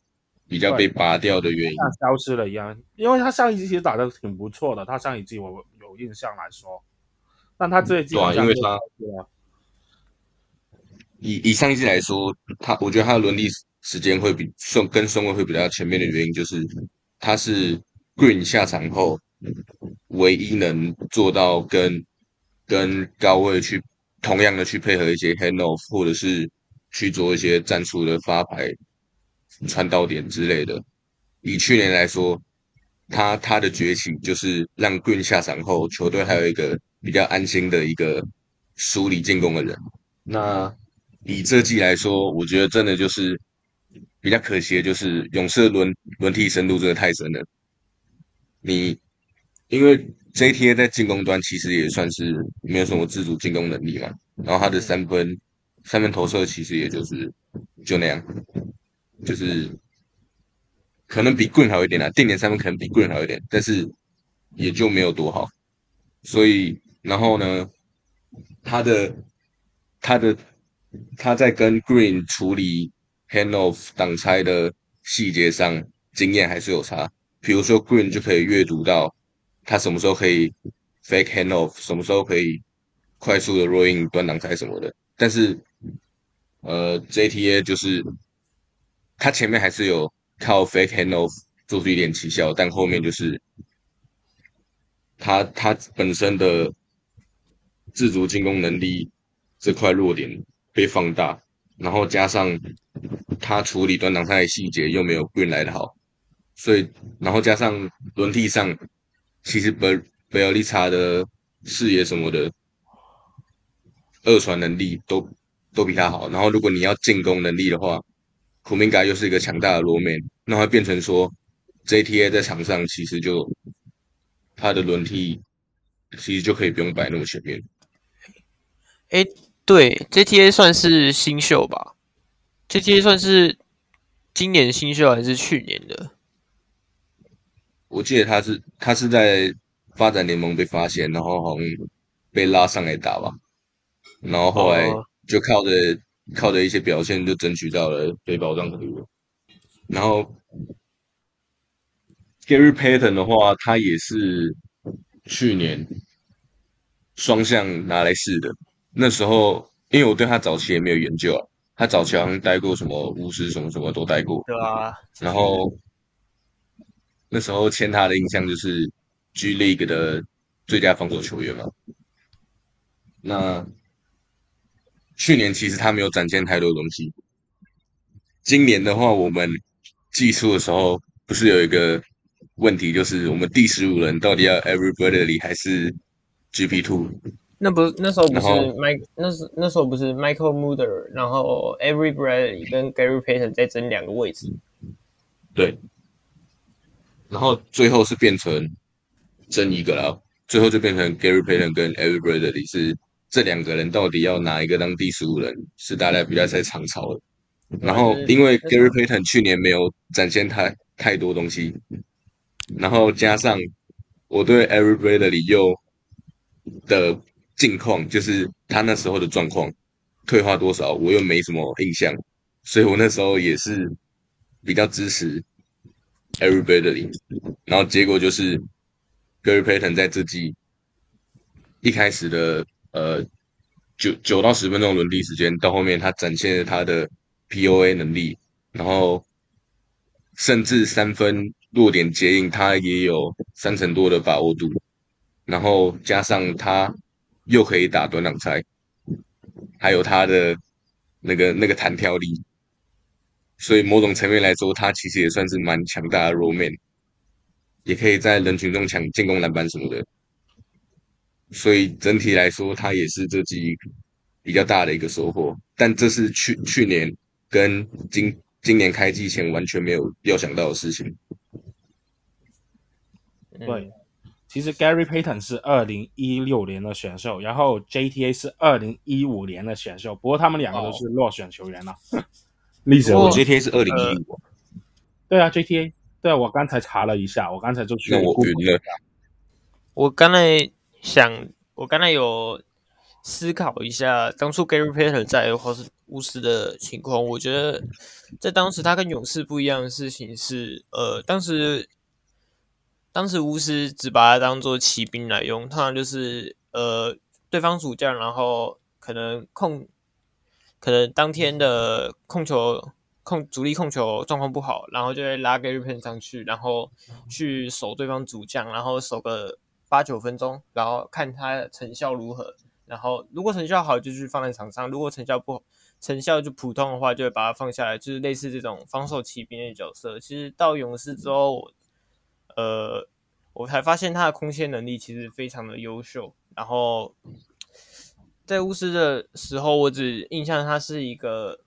比较被拔掉的原因，像消失了一样，因为他上一季其实打的挺不错的，他上一季我有印象来说，但他这一季对啊，因为他以以上一季来说，他我觉得他的轮替时间会比顺跟顺位会比较前面的原因，就是他是 Green 下场后唯一能做到跟跟高位去同样的去配合一些 handoff，或者是去做一些战术的发牌、传导点之类的。以去年来说，他他的崛起就是让 Green 下场后，球队还有一个比较安心的一个梳理进攻的人。那以这季来说，我觉得真的就是比较可惜的，就是勇士轮轮替深度真的太深了。你因为 JTA 在进攻端其实也算是没有什么自主进攻能力嘛，然后他的三分三分投射其实也就是就那样，就是可能比 Green 好一点啊，定点三分可能比 Green 好一点，但是也就没有多好。所以然后呢，他的他的他在跟 Green 处理 handoff 挡拆的细节上经验还是有差，比如说 Green 就可以阅读到。他什么时候可以 fake handoff，什么时候可以快速的 roll in 端挡拆什么的？但是，呃，JTA 就是他前面还是有靠 fake handoff 做出一点奇效，但后面就是他他本身的自主进攻能力这块弱点被放大，然后加上他处理端挡拆的细节又没有 Green 来的好，所以然后加上轮替上。其实贝贝尔利查的视野什么的，二传能力都都比他好。然后如果你要进攻能力的话，库明加又是一个强大的罗曼，那会变成说 JTA 在场上其实就他的轮替其实就可以不用摆那么前面。哎，对，JTA 算是新秀吧？JTA 算是今年新秀还是去年的？我记得他是他是在发展联盟被发现，然后好像被拉上来打吧，然后后来就靠着、oh. 靠着一些表现就争取到了被保障合约。然后 Gary Payton 的话，他也是去年双向拿来试的。那时候因为我对他早期也没有研究啊，他早期好像待过什么巫师什么什么都待过，对啊，然后。那时候签他的印象就是 G League 的最佳防守球员嘛。那去年其实他没有展现太多东西。今年的话，我们季初的时候不是有一个问题，就是我们第十五人到底要 Every Bradley 还是 GP Two？那不是那时候不是 Mike 那时那时候不是 Michael Mueller，然后 Every Bradley 跟 Gary Payton 在争两个位置。对。然后最后是变成争一个了，最后就变成 Gary Payton 跟 Avery Bradley 是这两个人到底要哪一个当第十五人，是大家比较在长吵的。然后因为 Gary Payton 去年没有展现太太多东西，然后加上我对 Avery Bradley 又的近况，就是他那时候的状况退化多少，我又没什么印象，所以我那时候也是比较支持。everybody，然后结果就是 Gary Payton 在这季一开始的呃九九到十分钟轮替时间，到后面他展现了他的 POA 能力，然后甚至三分落点接应他也有三成多的把握度，然后加上他又可以打短挡拆，还有他的那个那个弹跳力。所以某种层面来说，他其实也算是蛮强大的 roll man。也可以在人群中抢进攻篮板什么的。所以整体来说，他也是这季比较大的一个收获。但这是去去年跟今今年开季前完全没有料想到的事情。对，其实 Gary Payton 是二零一六年的选秀，然后 JTA 是二零一五年的选秀，不过他们两个都是落选球员了。历史，我 GTA 是二零一五。对啊，GTA，对啊，我刚才查了一下，我刚才就去。那我晕了。我刚才想，我刚才有思考一下，当初 Gary Payton 在或是巫师的情况，我觉得在当时他跟勇士不一样的事情是，呃，当时。当时巫师只把他当做骑兵来用，通常就是呃对方主将，然后可能控，可能当天的控球控主力控球状况不好，然后就会拉 Gary Payton 上去，然后去守对方主将，然后守个八九分钟，然后看他成效如何，然后如果成效好就去放在场上，如果成效不好，成效就普通的话，就会把他放下来，就是类似这种防守骑兵的角色。其实到勇士之后。呃，我才发现他的空切能力其实非常的优秀。然后在巫师的时候，我只印象他是一个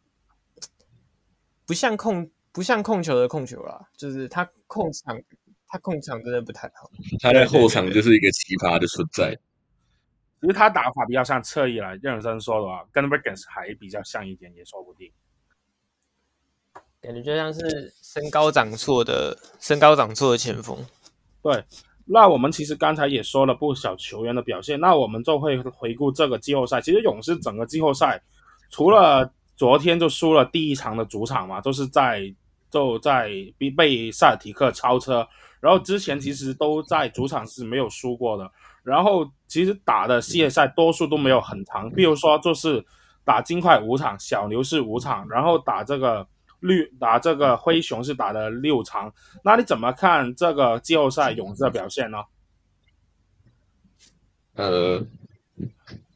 不像控不像控球的控球啦，就是他控场，他控场真的不太好。他在后场就是一个奇葩的存在。其实他打法比较像侧翼来认真说的话，跟 Wiggins 还比较像一点，也说不定。感觉就像是身高长错的身高长错的前锋。对，那我们其实刚才也说了不少球员的表现，那我们就会回顾这个季后赛。其实勇士整个季后赛，除了昨天就输了第一场的主场嘛，都是在就在被被塞尔提克超车，然后之前其实都在主场是没有输过的。然后其实打的系列赛多数都没有很长，比如说就是打金块五场，小牛是五场，然后打这个。绿打这个灰熊是打了六场，那你怎么看这个季后赛勇士的表现呢？呃，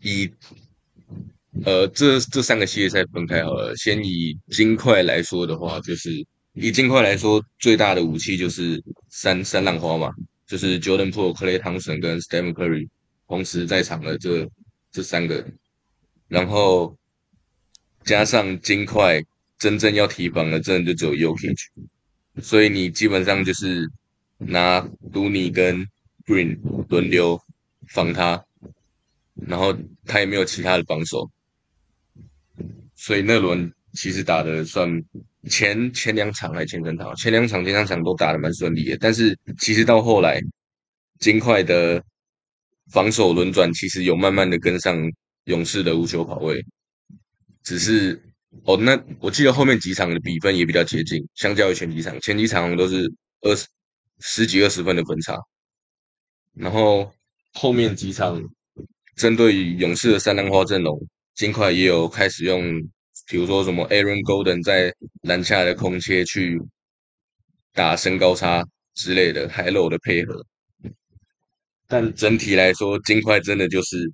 以呃这这三个系列赛分开好了，先以金块来说的话，就是以金块来说，最大的武器就是三三浪花嘛，就是 Jordan Poole、Klay Thompson 跟 Stephen Curry 同时在场的这这三个，然后加上金块。真正要提防的，真的就只有 Jokic，所以你基本上就是拿 d o n y 跟 Green 轮流防他，然后他也没有其他的防守，所以那轮其实打的算前前两场还是前三场，前两场前三场都打的蛮顺利的，但是其实到后来金块的防守轮转其实有慢慢的跟上勇士的无球跑位，只是。哦，那我记得后面几场的比分也比较接近，相较于前几场，前几场都是二十十几二十分的分差。然后后面几场针对勇士的三浪花阵容，金块也有开始用，比如说什么 Aaron Golden 在篮下的空切去打身高差之类的，Halo 的配合。但整体来说，金块真的就是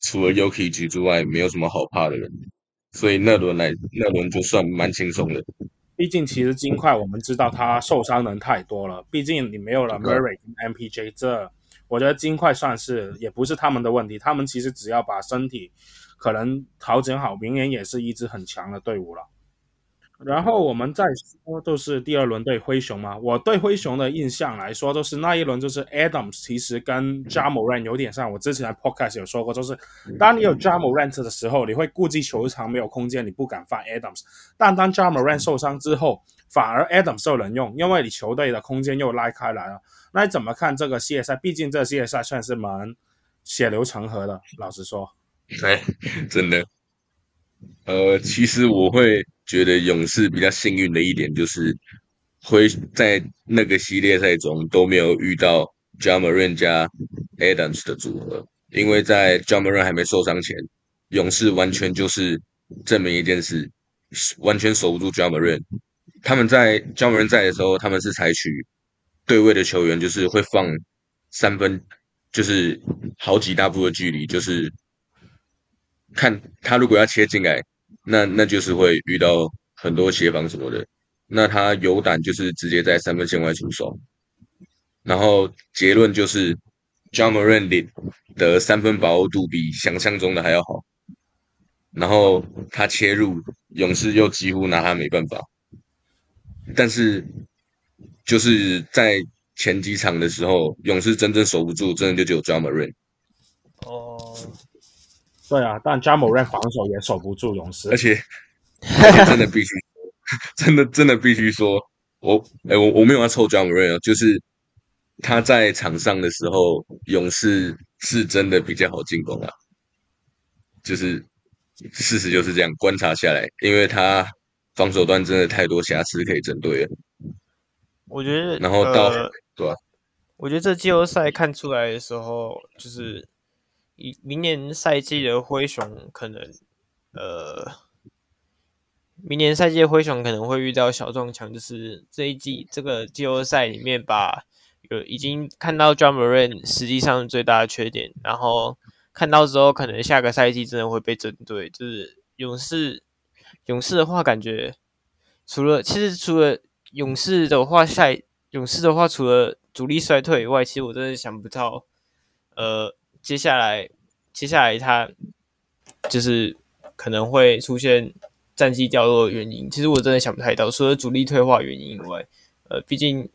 除了 Yuki 局之外，没有什么好怕的人。所以那轮来，那轮就算蛮轻松的。毕竟，其实金块我们知道他受伤人太多了。毕竟你没有了 Murray 跟 MPJ，这我觉得金块算是也不是他们的问题。他们其实只要把身体可能调整好，明年也是一支很强的队伍了。然后我们再说，就是第二轮对灰熊嘛。我对灰熊的印象来说，就是那一轮就是 Adams 其实跟 Ja Morant 有点像。我之前在 Podcast 有说过，就是当你有 Ja Morant 的时候，你会顾忌球场没有空间，你不敢放 Adams。但当 Ja Morant 受伤之后，反而 Adams 受人用，因为你球队的空间又拉开来了。那你怎么看这个系列赛？毕竟这个系列赛算是蛮血流成河的。老实说，对，真的。呃，其实我会。觉得勇士比较幸运的一点就是，会在那个系列赛中都没有遇到 Ja Morant 加 Adams 的组合，因为在 Ja Morant 还没受伤前，勇士完全就是证明一件事，完全守不住 Ja Morant。他们在 Ja Morant 在的时候，他们是采取对位的球员就是会放三分，就是好几大步的距离，就是看他如果要切进来。那那就是会遇到很多协防什么的，那他有胆就是直接在三分线外出手，然后结论就是 Ja Morant 的三分把握度比想象中的还要好，然后他切入勇士又几乎拿他没办法，但是就是在前几场的时候，勇士真正守不住，真的就只有 Ja Morant。哦，对啊，但 Ja (laughs) Morant 防守也守不住勇士，而且而且真的必须，(laughs) 真的真的必须说，我哎我我没有要臭 Ja Morant 就是。他在场上的时候，勇士是真的比较好进攻啊，就是事实就是这样。观察下来，因为他防守端真的太多瑕疵可以针对了。我觉得，然后到、呃、对吧、啊？我觉得这季后赛看出来的时候，就是明年赛季的灰熊可能，呃，明年赛季的灰熊可能会遇到小撞墙，就是这一季这个季后赛里面把。有已经看到 Ja Morant 实际上最大的缺点，然后看到之后，可能下个赛季真的会被针对。就是勇士，勇士的话，感觉除了其实除了勇士的话，下勇士的话，除了主力衰退以外，其实我真的想不到，呃，接下来接下来他就是可能会出现战绩掉落的原因。其实我真的想不太到，除了主力退化原因以外，呃，毕竟。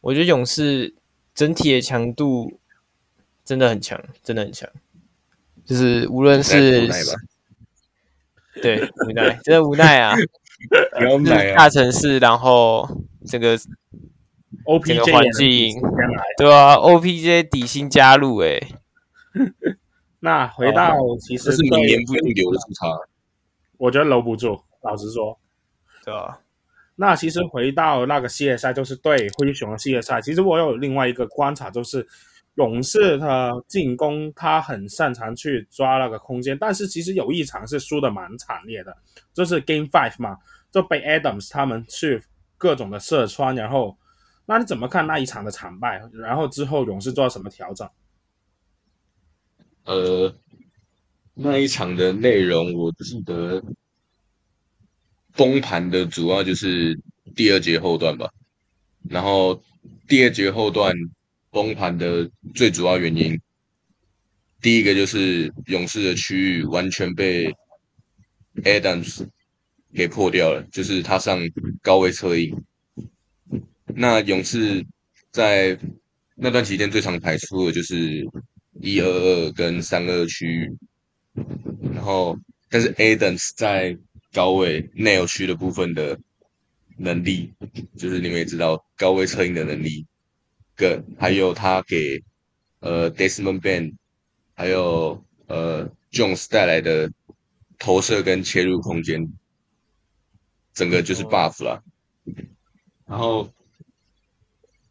我觉得勇士整体的强度真的很强，真的很强。就是无论是对无奈，真的无奈啊！不要买啊！大城市，然后这个 OPJ 整个环境，对啊，OPJ 底薪加入哎、欸。(laughs) 那回到其实是明年不一定留得住他，我觉得留不住，老实说，对啊。那其实回到那个系列赛，就是对灰熊的系列赛。其实我有另外一个观察，就是勇士他进攻，他很擅长去抓那个空间，但是其实有一场是输的蛮惨烈的，就是 Game Five 嘛，就被 Adams 他们去各种的射穿。然后，那你怎么看那一场的惨败？然后之后勇士做了什么调整？呃，那一场的内容我记得。崩盘的主要就是第二节后段吧，然后第二节后段崩盘的最主要原因，第一个就是勇士的区域完全被 Adams 给破掉了，就是他上高位策应，那勇士在那段期间最常排出的就是一二二跟三二区域，然后但是 Adams 在高位 nail 区的部分的能力，就是你们也知道高位策应的能力，跟还有他给呃 Desmond Bane 还有呃 Jones 带来的投射跟切入空间，整个就是 buff 了。然后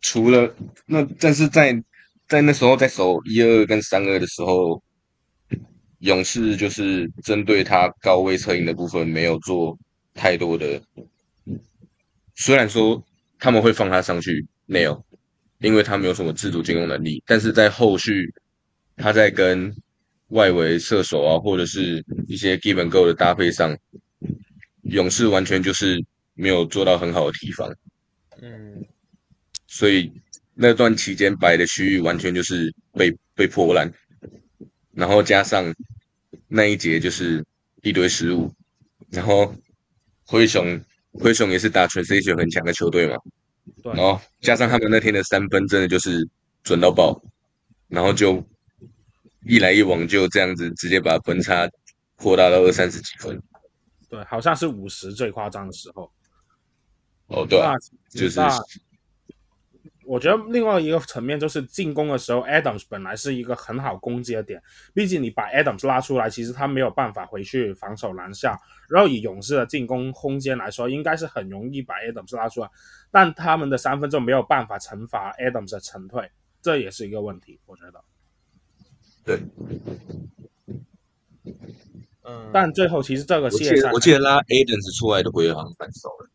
除了那，但是在在那时候在守一二跟三二的时候。勇士就是针对他高位策应的部分没有做太多的，虽然说他们会放他上去没有因为他没有什么自主进攻能力，但是在后续他在跟外围射手啊或者是一些 give and go 的搭配上，勇士完全就是没有做到很好的提防，嗯，所以那段期间摆的区域完全就是被被破烂。然后加上那一节就是一堆失误，然后灰熊灰熊也是打 transition 很强的球队嘛，对，然后加上他们那天的三分真的就是准到爆，然后就一来一往就这样子直接把分差扩大到二三十几分，对，好像是五十最夸张的时候，哦对啊，就是。我觉得另外一个层面就是进攻的时候，Adams 本来是一个很好攻击的点。毕竟你把 Adams 拉出来，其实他没有办法回去防守篮下。然后以勇士的进攻空间来说，应该是很容易把 Adams 拉出来。但他们的三分就没有办法惩罚 Adams 的沉退，这也是一个问题。我觉得，对，嗯。但最后其实这个系列赛，我记得拉 Adams 出来的回合好像蛮少的。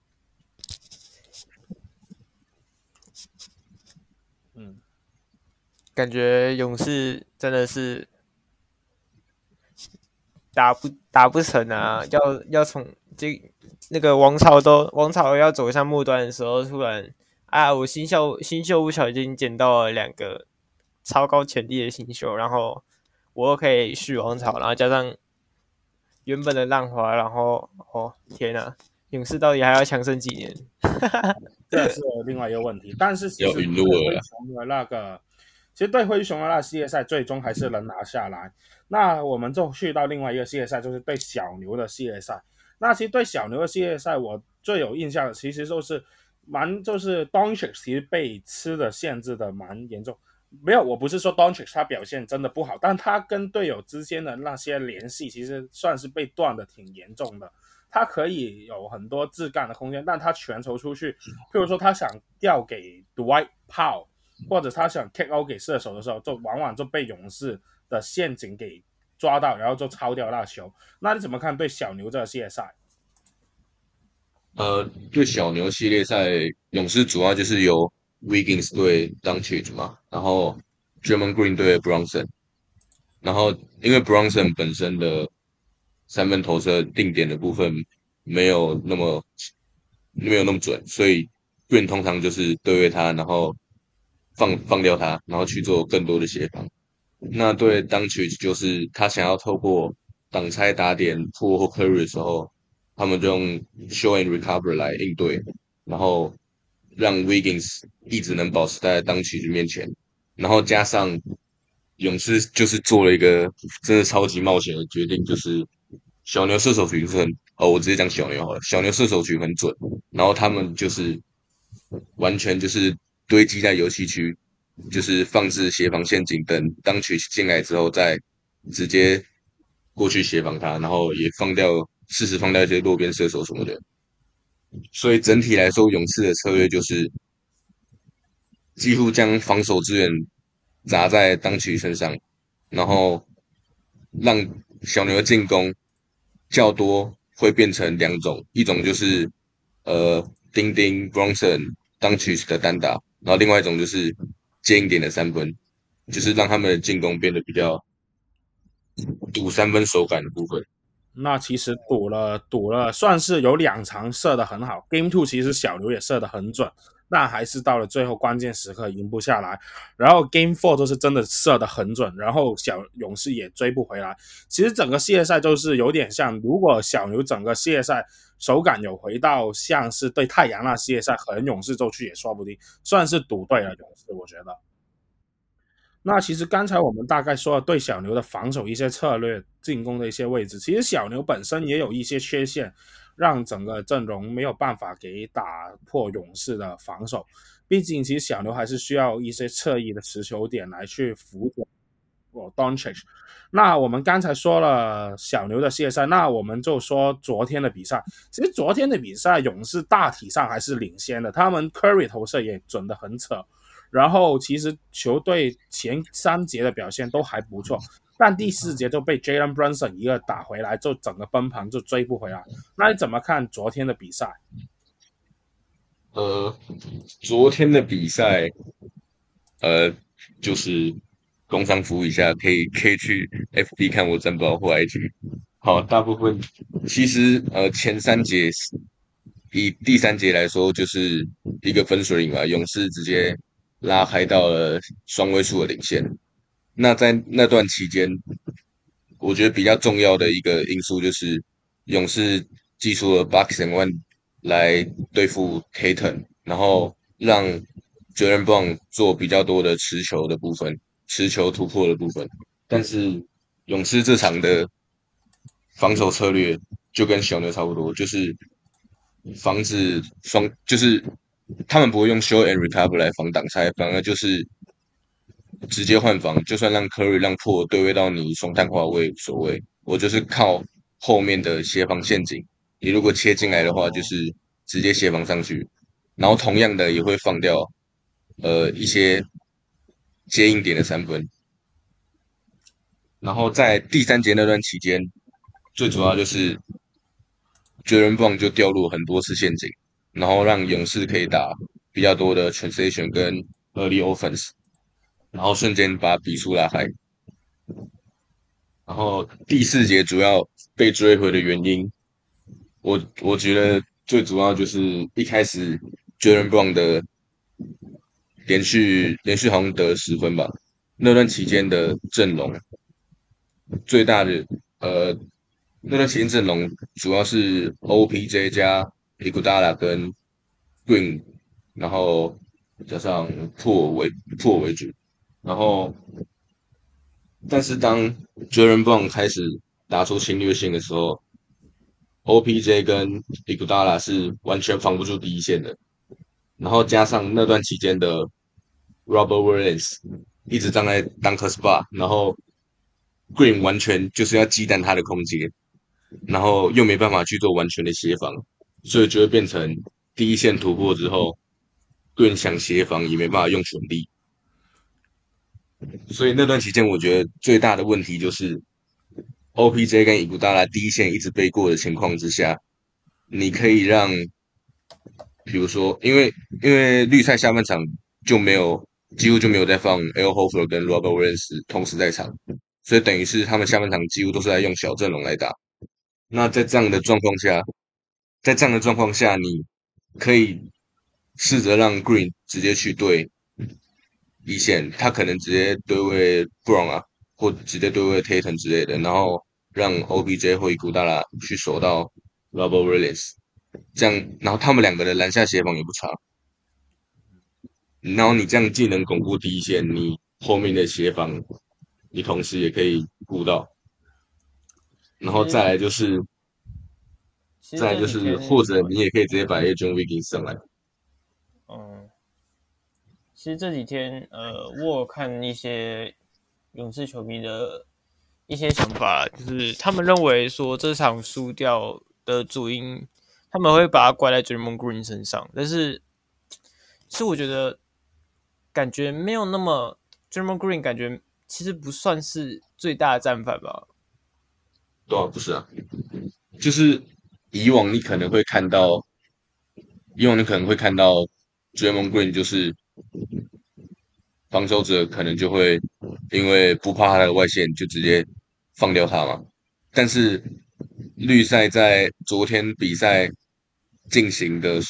感觉勇士真的是打不打不成啊！要要从这那个王朝都王朝要走向末端的时候，突然啊，我新秀新秀不小心捡到了两个超高潜力的新秀，然后我又可以续王朝，然后加上原本的浪花，然后哦天呐，勇士到底还要强盛几年？(laughs) 这是另外一个问题。但是其实灰熊的那个，其实对灰熊的那系列赛最终还是能拿下来。那我们就去到另外一个系列赛，就是对小牛的系列赛。那其实对小牛的系列赛，我最有印象的，其实就是蛮就是 Doncic 其实被吃的限制的蛮严重。没有，我不是说 Doncic 他表现真的不好，但他跟队友之间的那些联系，其实算是被断的挺严重的。他可以有很多自干的空间，但他传球出去，譬如说他想调给 Dwight Powell，或者他想 KO 给射手的时候，就往往就被勇士的陷阱给抓到，然后就抄掉那球。那你怎么看对小牛这个系列赛？呃，对小牛系列赛，勇士主要就是由 Wiggins 对 Doncic 嘛，然后 German Green 对 Bronson，然后因为 Bronson 本身的三分投射定点的部分没有那么没有那么准，所以 Green 通常就是对位他，然后放放掉他，然后去做更多的协防。那对 Doncic 就是他想要透过挡拆打点破或 Curry 的时候，他们就用 Show and Recover 来应对，然后让 Wiggins 一直能保持在 Doncic 面前，然后加上勇士就是做了一个真的超级冒险的决定，就是。小牛射手群是很哦，我直接讲小牛好了。小牛射手群很准，然后他们就是完全就是堆积在游戏区，就是放置协防陷阱，等当曲进来之后再直接过去协防他，然后也放掉适时放掉一些落边射手什么的。所以整体来说，勇士的策略就是几乎将防守资源砸在当曲身上，然后让小牛进攻。较多会变成两种，一种就是呃丁丁 Brunson Doncic 的单打，然后另外一种就是尖一点的三分，就是让他们的进攻变得比较赌三分手感的部分。那其实赌了赌了，算是有两场射得很好，Game Two 其实小牛也射得很准。但还是到了最后关键时刻赢不下来，然后 Game Four 都是真的射得很准，然后小勇士也追不回来。其实整个系列赛就是有点像，如果小牛整个系列赛手感有回到像是对太阳那系列赛，可能勇士就去也说不定，算是赌对了勇士，我觉得。那其实刚才我们大概说了对小牛的防守一些策略，进攻的一些位置，其实小牛本身也有一些缺陷。让整个阵容没有办法给打破勇士的防守，毕竟其实小牛还是需要一些侧翼的持球点来去辅佐哦 Doncic。那我们刚才说了小牛的系列赛，那我们就说昨天的比赛。其实昨天的比赛，勇士大体上还是领先的，他们 Curry 投射也准的很扯。然后其实球队前三节的表现都还不错。但第四节就被 Jalen Brunson 一个打回来，就整个崩盘，就追不回来。那你怎么看昨天的比赛？呃，昨天的比赛，呃，就是工商服务一下，可以可以去 FB 看我战报或 IG。好，大部分其实呃前三节以第三节来说，就是一个分水岭嘛，勇士直接拉开到了双位数的领先。那在那段期间，我觉得比较重要的一个因素就是勇士祭出了 Box and One 来对付 Tatum，然后让 Jaren Brown 做比较多的持球的部分，持球突破的部分。但是勇士这场的防守策略就跟小牛差不多，就是防止双，就是他们不会用 Show and Recover 来防挡拆，反而就是。直接换防，就算让 Curry 让破对位到你双碳化我也无所谓。我就是靠后面的协防陷阱，你如果切进来的话，就是直接协防上去，然后同样的也会放掉呃一些接应点的三分。然后在第三节那段期间，最主要就是 Jaylen Brown 就掉入很多次陷阱，然后让勇士可以打比较多的 transition 跟 early offense。然后瞬间把比数拉开，然后第四节主要被追回的原因，我我觉得最主要就是一开始 Jaylen Brown 的连续连续好像得十分吧。那段期间的阵容最大的呃，那段期间阵容主要是 OPJ 加伊古达拉跟 Green，然后加上破为破为主，然后但是当 Jaylen Brown 开始打出侵略性的时候，OPJ 跟伊古达拉是完全防不住第一线的，然后加上那段期间的 Robert Williams 一直站在 Dunker Spot，然后 Green 完全就是要忌惮他的空间，然后又没办法去做完全的协防，所以就会变成第一线突破之后更想协防也没办法用全力，所以那段期间我觉得最大的问题就是 OPJ 跟伊古达拉第一线一直背过的情况之下，你可以让，比如说因为因为绿赛下半场就没有。几乎就没有再放 Al Horford 跟 Robert Williams 同时在场，所以等于是他们下半场几乎都是在用小阵容来打。那在这样的状况下，在这样的状况下，你可以试着让 Green 直接去对一线，他可能直接对位 Brown 啊，或直接对位 Tatum 之类的，然后让 OBJ 或伊古达拉去守到 Robert Williams，这样，然后他们两个的篮下协防也不差。然后你这样既能巩固第一线，你后面的协防，你同时也可以顾到。然后再来就是，再来就是，或者你也可以直接把 Wiggins 上来。嗯，其实这几天，呃，我有看一些勇士球迷的一些想法，就是他们认为说这场输掉的主因，他们会把它怪在 Draymond Green 身上，但是，其实我觉得。感觉没有那么，Draymond Green 感觉其实不算是最大的战犯吧？对啊，不是啊，就是以往你可能会看到，以往你可能会看到 Draymond Green 就是防守者可能就会因为不怕他的外线就直接放掉他嘛。但是绿赛在昨天比赛进行的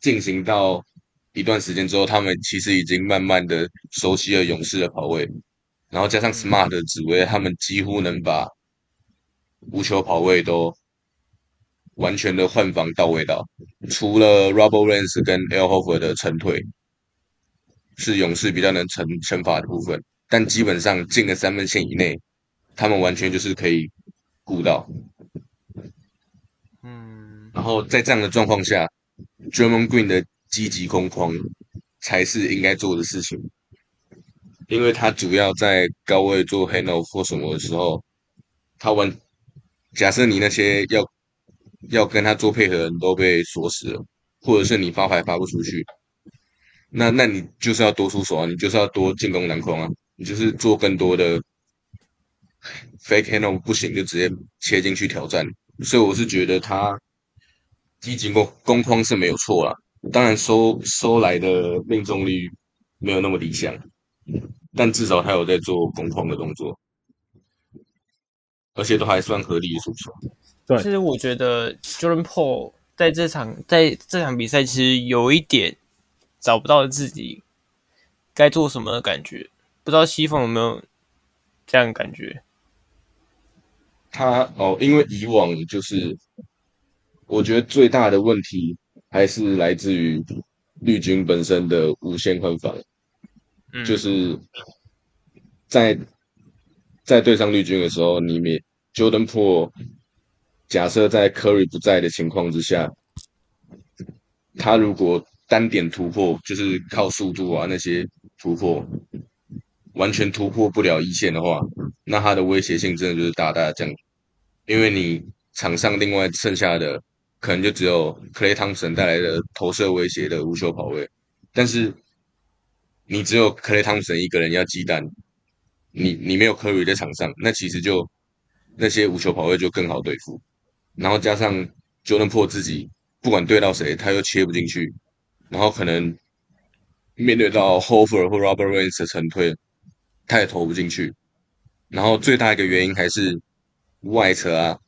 进行到。一段时间之后，他们其实已经慢慢的熟悉了勇士的跑位，然后加上 Smart 的指挥，他们几乎能把无球跑位都完全的换防到位到。除了 Robert Williams 跟 Al Horford 的沉退是勇士比较能惩惩罚的部分，但基本上进了三分线以内，他们完全就是可以顾到。嗯，然后在这样的状况下，Draymond Green 的。积极攻框才是应该做的事情，因为他主要在高位做 handle 或什么的时候，他玩。假设你那些要要跟他做配合的人都被锁死了，或者是你发牌发不出去，那那你就是要多出手啊，你就是要多进攻篮筐啊，你就是做更多的 fake handle 不行就直接切进去挑战。所以我是觉得他积极攻攻框是没有错啦。当然收收来的命中率没有那么理想，但至少他有在做攻框的动作，而且都还算合理的输出。对，其实我觉得 Jordan Poole 在这场在这场比赛其实有一点找不到自己该做什么的感觉，不知道西凤有没有这样的感觉？他哦，因为以往就是我觉得最大的问题。还是来自于绿军本身的无限换防，嗯、就是在在对上绿军的时候，你们 Jordan Poole 假设在 Curry 不在的情况之下，他如果单点突破，就是靠速度啊那些突破，完全突破不了一线的话，那他的威胁性真的就是大大的降低，因为你场上另外剩下的。可能就只有 Clay Thompson 带来的投射威胁的无球跑位，但是你只有 Clay Thompson 一个人要鸡蛋，你你没有 Curry 在场上，那其实就那些无球跑位就更好对付，然后加上 Jordan p o 自己不管对到谁，他又切不进去，然后可能面对到 Hofer 或 Robert Williams 的沉退，他也投不进去，然后最大一个原因还是外侧啊。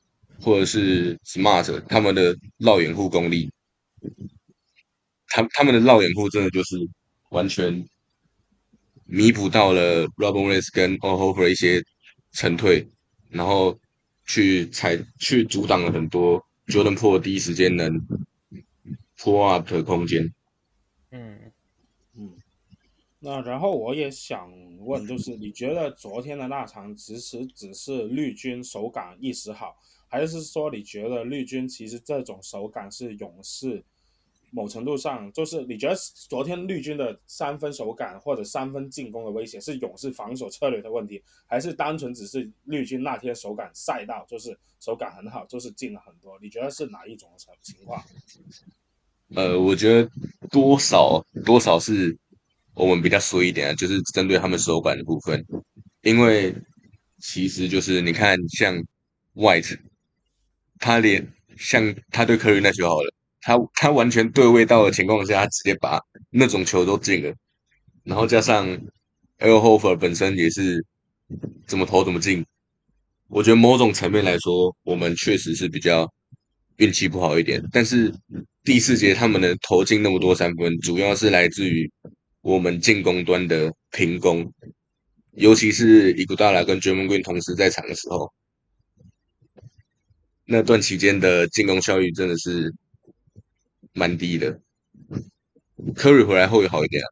或者是 Smart，他们的绕掩护功力，他他们的绕掩护真的就是完全弥补到了 Robert Morris 跟 Al Horford 一些沉退，然后去踩去阻挡了很多 Jordan Po 第一时间能 pull up 的空间。嗯嗯，那然后我也想问，就是你觉得昨天的那场其实只是绿军手感一时好，还是说你觉得绿军其实这种手感是勇士某程度上，就是你觉得昨天绿军的三分手感或者三分进攻的威胁是勇士防守策略的问题，还是单纯只是绿军那天手感赛道就是手感很好，就是进了很多？你觉得是哪一种情情况？(laughs) 呃，我觉得多少多少是我们比较衰一点啊，就是针对他们手感的部分，因为其实就是你看像 White，他连像他对 Curry 那球好了。他他完全对位到的情况下，他直接把那种球都进了，然后加上 Al Horford 本身也是怎么投怎么进，我觉得某种层面来说，我们确实是比较运气不好一点。但是第四节他们能投进那么多三分，主要是来自于我们进攻端的平攻，尤其是伊古达拉跟 Draymond Green 同时在场的时候，那段期间的进攻效率真的是。蛮低的，Curry 回来后会好一点啊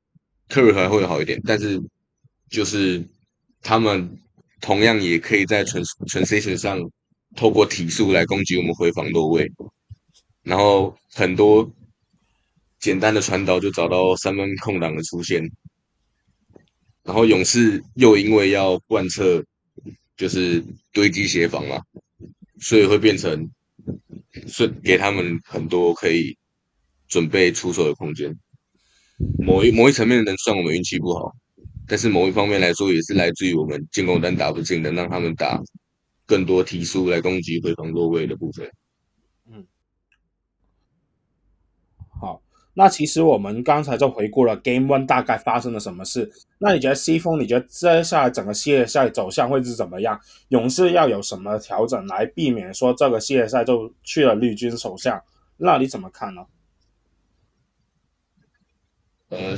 ，Curry 回来后会好一点，但是就是他们同样也可以在 transition 上透过体速来攻击我们回防落位，然后很多简单的传导就找到三分空档的出现，然后勇士又因为要贯彻就是堆积协防嘛，所以会变成是给他们很多可以。准备出手的空间，某一某一层面能算我们运气不好，但是某一方面来说，也是来自于我们进攻端打不进的，让他们打更多提速来攻击对方落位的部分。嗯，好，那其实我们刚才就回顾了 Game One 大概发生了什么事。那你觉得西风？你觉得接下来整个系列赛走向会是怎么样？勇士要有什么调整来避免说这个系列赛就去了绿军手下？那你怎么看呢？呃，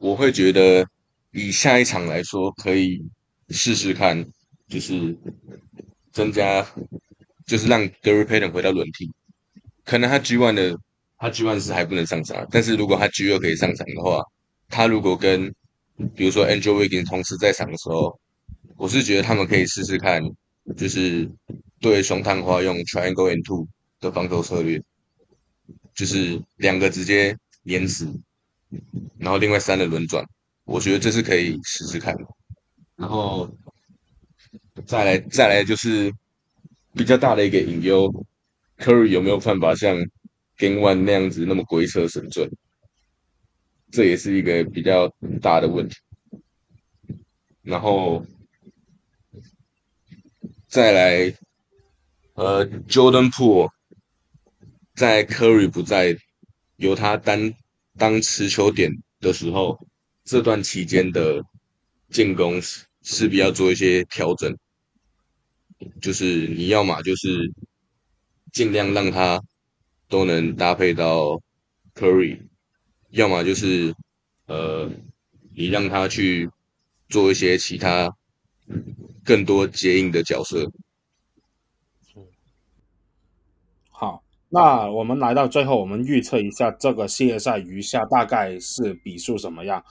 我会觉得以下一场来说，可以试试看，就是增加，就是让 Gary Payton 回到轮替。可能他 G One 的他 G one 是还不能上场，但是如果他 G2 可以上场的话，他如果跟比如说 Angel Wiggins 同时在场的时候，我是觉得他们可以试试看，就是对双探花用 Triangle and Two 的防守策略，就是两个直接碾死。然后另外三的轮转，我觉得这是可以试试看的。然后再来再来就是比较大的一个隐忧，Curry 有没有办法像 Game One 那样子那么鬼车神准？这也是一个比较大的问题。然后再来，呃，Jordan pool 在 Curry 不在，由他单。当持球点的时候，这段期间的进攻势必要做一些调整，就是你要嘛就是尽量让他都能搭配到 Curry，要么就是呃你让他去做一些其他更多接应的角色。好那我们来到最后，我们预测一下这个系列赛余下大概是比数怎么样？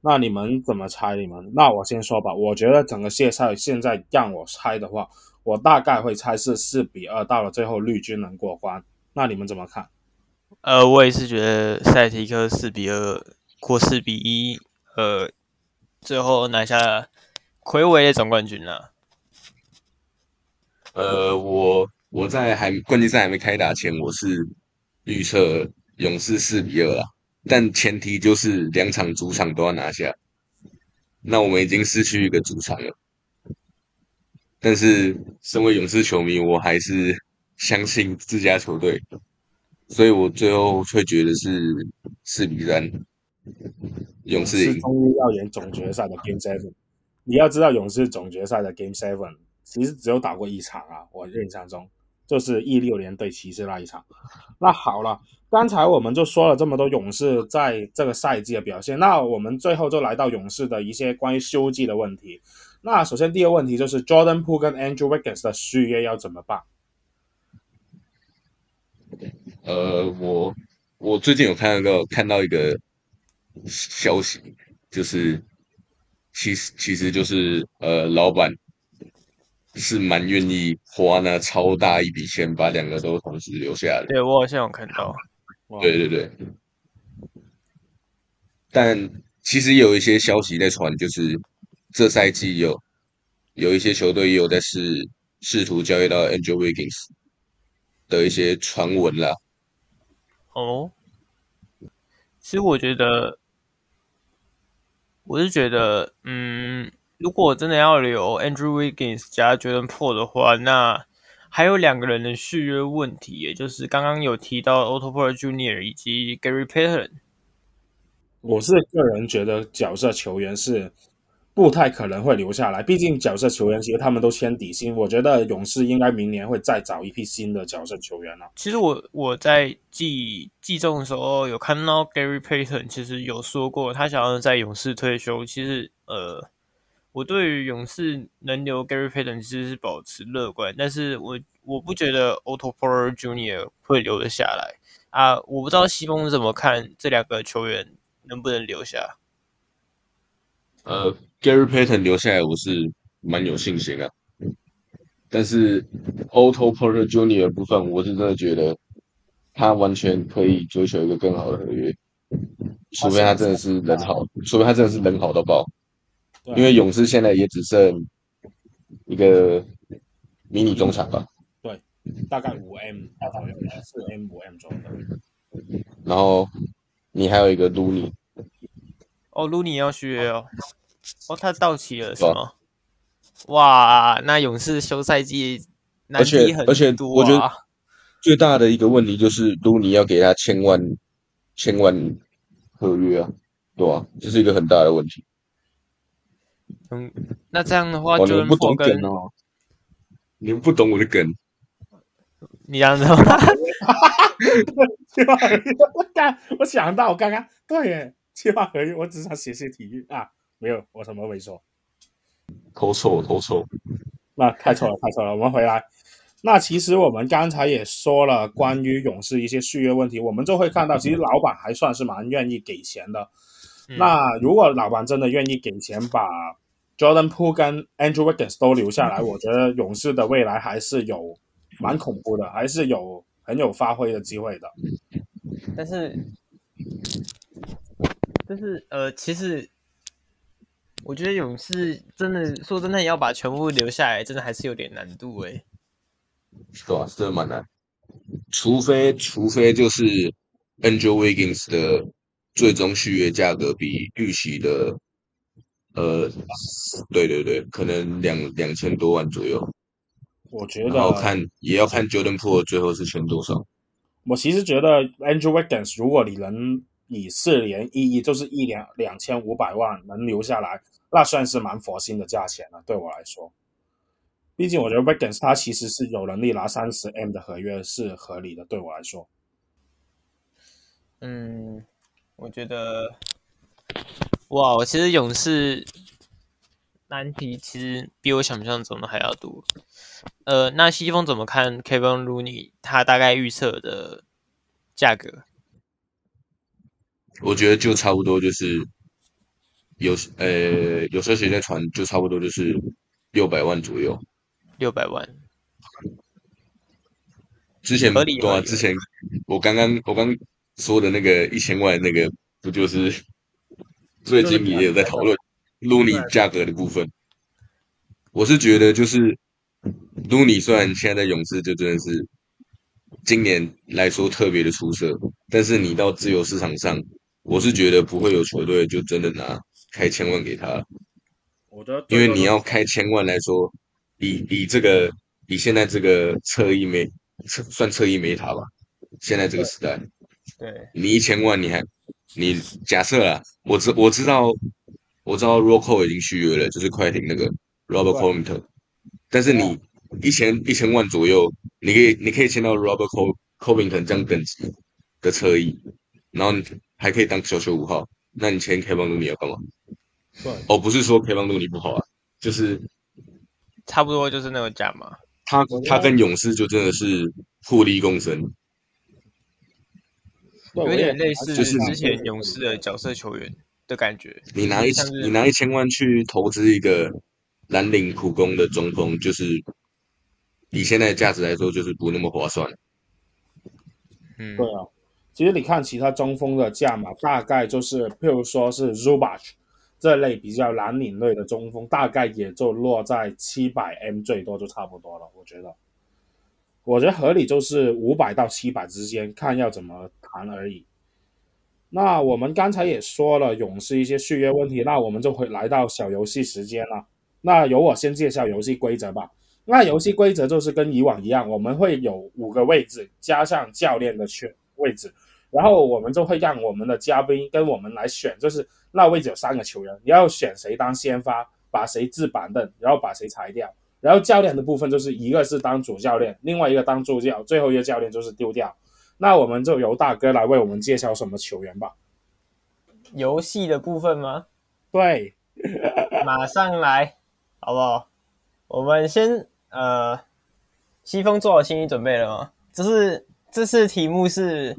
那你们怎么猜？你们？那我先说吧。我觉得整个系列赛现在让我猜的话，我大概会猜是四比二，到了最后绿军能过关。那你们怎么看？呃，我也是觉得赛提克四比二过四比一，呃，最后拿下魁违的总冠军了。呃，我。我在还冠军赛还没开打前，我是预测勇士四比二啦，但前提就是两场主场都要拿下。那我们已经失去一个主场了，但是身为勇士球迷，我还是相信自家球队，所以我最后却觉得是四比三，勇士赢。终于要演总决赛的 Game Seven，你要知道勇士总决赛的 Game Seven 其实只有打过一场啊，我印象中。就是一六年对骑士那一场。那好了，刚才我们就说了这么多勇士在这个赛季的表现，那我们最后就来到勇士的一些关于休季的问题。那首先第一个问题就是 Jordan pool 跟 Andrew Wiggins 的续约要怎么办？呃，我我最近有看到看到一个消息，就是其实其实就是呃，老板是蛮愿意花那超大一笔钱把两个都同时留下来的。对，我好像有看到。对对对。但其实有一些消息在传，就是这赛季有有一些球队也有在试试图交易到 Angel Wiggins 的一些传闻啦。哦，其实我觉得，我是觉得，嗯，如果真的要留 Andrew Wiggins 加 Jordan Po 的话，那还有两个人的续约问题，也就是刚刚有提到 Otto Porter Jr. 以及 Gary Payton。我是个人觉得角色球员是。不太可能会留下来，毕竟角色球员其实他们都签底薪。我觉得勇士应该明年会再找一批新的角色球员了。其实我我在季季中的时候有看到 Gary Payton，其实有说过他想要在勇士退休。其实呃，我对于勇士能留 Gary Payton 其实是保持乐观，但是我我不觉得 Otto Porter Jr. 会留得下来啊。我不知道西风怎么看这两个球员能不能留下。呃，Gary Payton 留下来，我是蛮有信心啊。但是 Otto Porter Jr. 的部分，我是真的觉得他完全可以追求一个更好的合约，除非他真的是人好，除非他真的是人好到爆。因为勇士现在也只剩一个迷你中场吧。对，大概五 M，大概四 M 五 M 左右。然后你还有一个 Looney。哦，Looney 要续约哦。哦，他到期了是吗？啊、哇，那勇士休赛季难题很多啊。而且而且，我觉得最大的一个问题就是，如果你要给他千万千万合约啊，对啊，这是一个很大的问题。嗯，那这样的话就不懂梗哦。你们不懂我的梗，你这样子吗？我刚我想到我刚刚对耶，计划合约，我只想写写体育啊。没有，我什么没说。投错，投错。那太错了，太错了。我们回来。那其实我们刚才也说了关于勇士一些续约问题，我们就会看到，其实老板还算是蛮愿意给钱的。嗯、那如果老板真的愿意给钱，把 Jordan Poole 跟 Andrew Wiggins 都留下来，我觉得勇士的未来还是有蛮恐怖的，还是有很有发挥的机会的。但是，但是呃，其实。我觉得勇士真的说真的，要把全部留下来，真的还是有点难度诶。是啊，真的蛮难。除非除非就是 Andrew Wiggins 的最终续约价格比预期的，呃，对对对，可能两两千多万左右。我觉得，然后看也要看 Jordan Poole 最后是签多少。我其实觉得 Andrew Wiggins，如果你能以四年一亿，就是一两两千五百万能留下来。那算是蛮佛心的价钱了，对我来说。毕竟我觉得 Wiggins 他其实是有能力拿三十 M 的合约是合理的，对我来说。嗯，我觉得，哇，我其实勇士难题其实比我想象中的还要多。呃，那西风怎么看 Kevin Rooney 他大概预测的价格？我觉得就差不多就是。有呃，有时候谁在传，就差不多就是六百万左右。六百万。之前对啊，之前我刚刚我刚说的那个一千万那个，不就是最近也有在讨论卢尼价格的部分。我是觉得就是卢尼虽然现在在勇士就真的是今年来说特别的出色，但是你到自由市场上，我是觉得不会有球队就真的拿。开千万给他，我觉得，因为你要开千万来说，以以这个以现在这个侧翼没侧算侧翼没他吧，现在这个时代，对，你一千万你还你假设啊，我知我知道我知道 Rocco 已经续约了，就是快艇那个 Robert Covington，但是你一千一千万左右，你可以你可以签到 Robert Covington 这样等级的侧翼，然后你还可以当小球五号。那你签 Kevon Looney 要干嘛？哦，不是说 Kevon Looney 不好啊，就是差不多就是那个价嘛。他他跟勇士就真的是互利共生，有点类似就是之前勇士的角色球员的感觉。你拿一你拿一千万去投资一个蓝领苦工的中锋，就是以现在的价值来说，就是不那么划算。嗯，对啊。其实你看其他中锋的价码，大概就是譬如说是 Zubac 这类比较蓝领类的中锋，大概也就落在七百 M 最多就差不多了。我觉得，我觉得合理就是五百到七百之间，看要怎么谈而已。那我们刚才也说了勇士一些续约问题，那我们就会来到小游戏时间了。那由我先介绍游戏规则吧。那游戏规则就是跟以往一样，我们会有五个位置，加上教练的选位置。然后我们就会让我们的嘉宾跟我们来选，就是那位置有三个球员，你要选谁当先发，把谁置板凳，然后把谁裁掉。然后教练的部分就是一个是当主教练，另外一个当助教，最后一个教练就是丢掉。那我们就由大哥来为我们介绍什么球员吧。游戏的部分吗？对，马上来，好不好？我们先呃，西风做好心理准备了吗？这是这次题目是。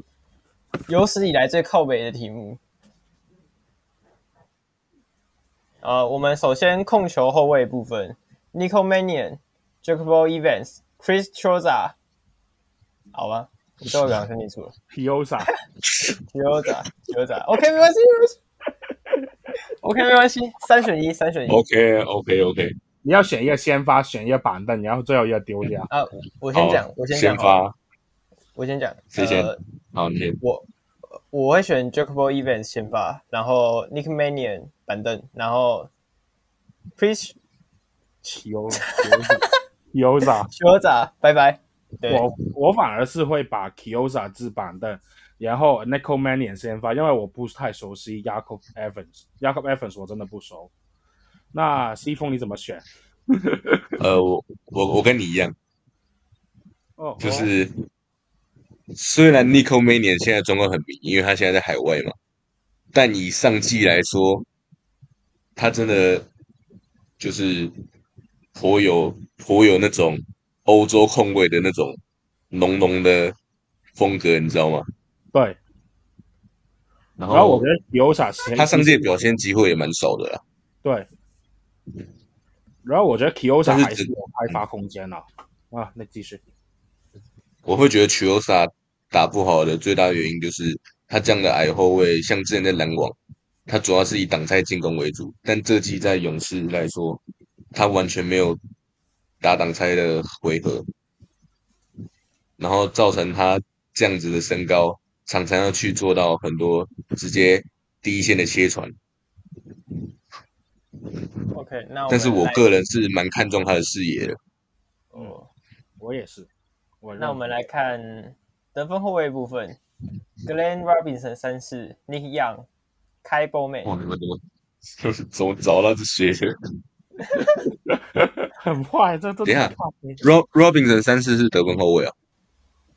有史以来最靠北的题目。呃，我们首先控球后卫部分：Nico Mannion、Jacobo Evans、Chris Chiozza。好吧，你最后两个听清楚了。Chiozza。(laughs) OK，没关系，没关系。OK，没关系。三选一，三选一。OK，OK，OK。你要选一个先发，选一个板凳，然后最后一个丢掉。啊，我先讲，我先讲。先发。我先讲。谁先？呃好，你先。我我会选 Jacobo Evans 先发，然后 Nick Mannion 板凳，然后 Chris Chiozza Chiozza Chiozza 拜拜。我我反而是会把 Chiozza 置板凳，然后 Nico Mannion 先发，因为我不太熟悉 Jacob Evans。Jacob Evans 我真的不熟。那西风你怎么选？呃，我我我跟你一样，哦，就是。虽然 Nico Mannion 现在状况很迷，因为他现在在海外嘛，但以上季来说，他真的就是颇有颇有那种欧洲控卫的那种浓浓的风格，你知道吗？对。然后，然后我觉得 Chiozza 他上届表现机会也蛮少的啦。对。然后我觉得 Chiozza 还是有开发空间啦。啊，那继续。我会觉得 Chiozza 打不好的最大原因就是他这样的矮后卫，像之前在篮网，他主要是以挡拆进攻为主，但这季在勇士来说，他完全没有打挡拆的回合，然后造成他这样子的身高，常常要去做到很多直接第一线的切传。OK，那但是我个人是蛮看重他的视野的。哦，我也是。我那我们来看。得分后卫部分，Glenn Robinson 三世，Nick Young，Ky Bowman。哇，你们怎么怎么找到这些？(laughs) 很坏，这都。等一下，Rob Robinson 三世是得分后卫啊？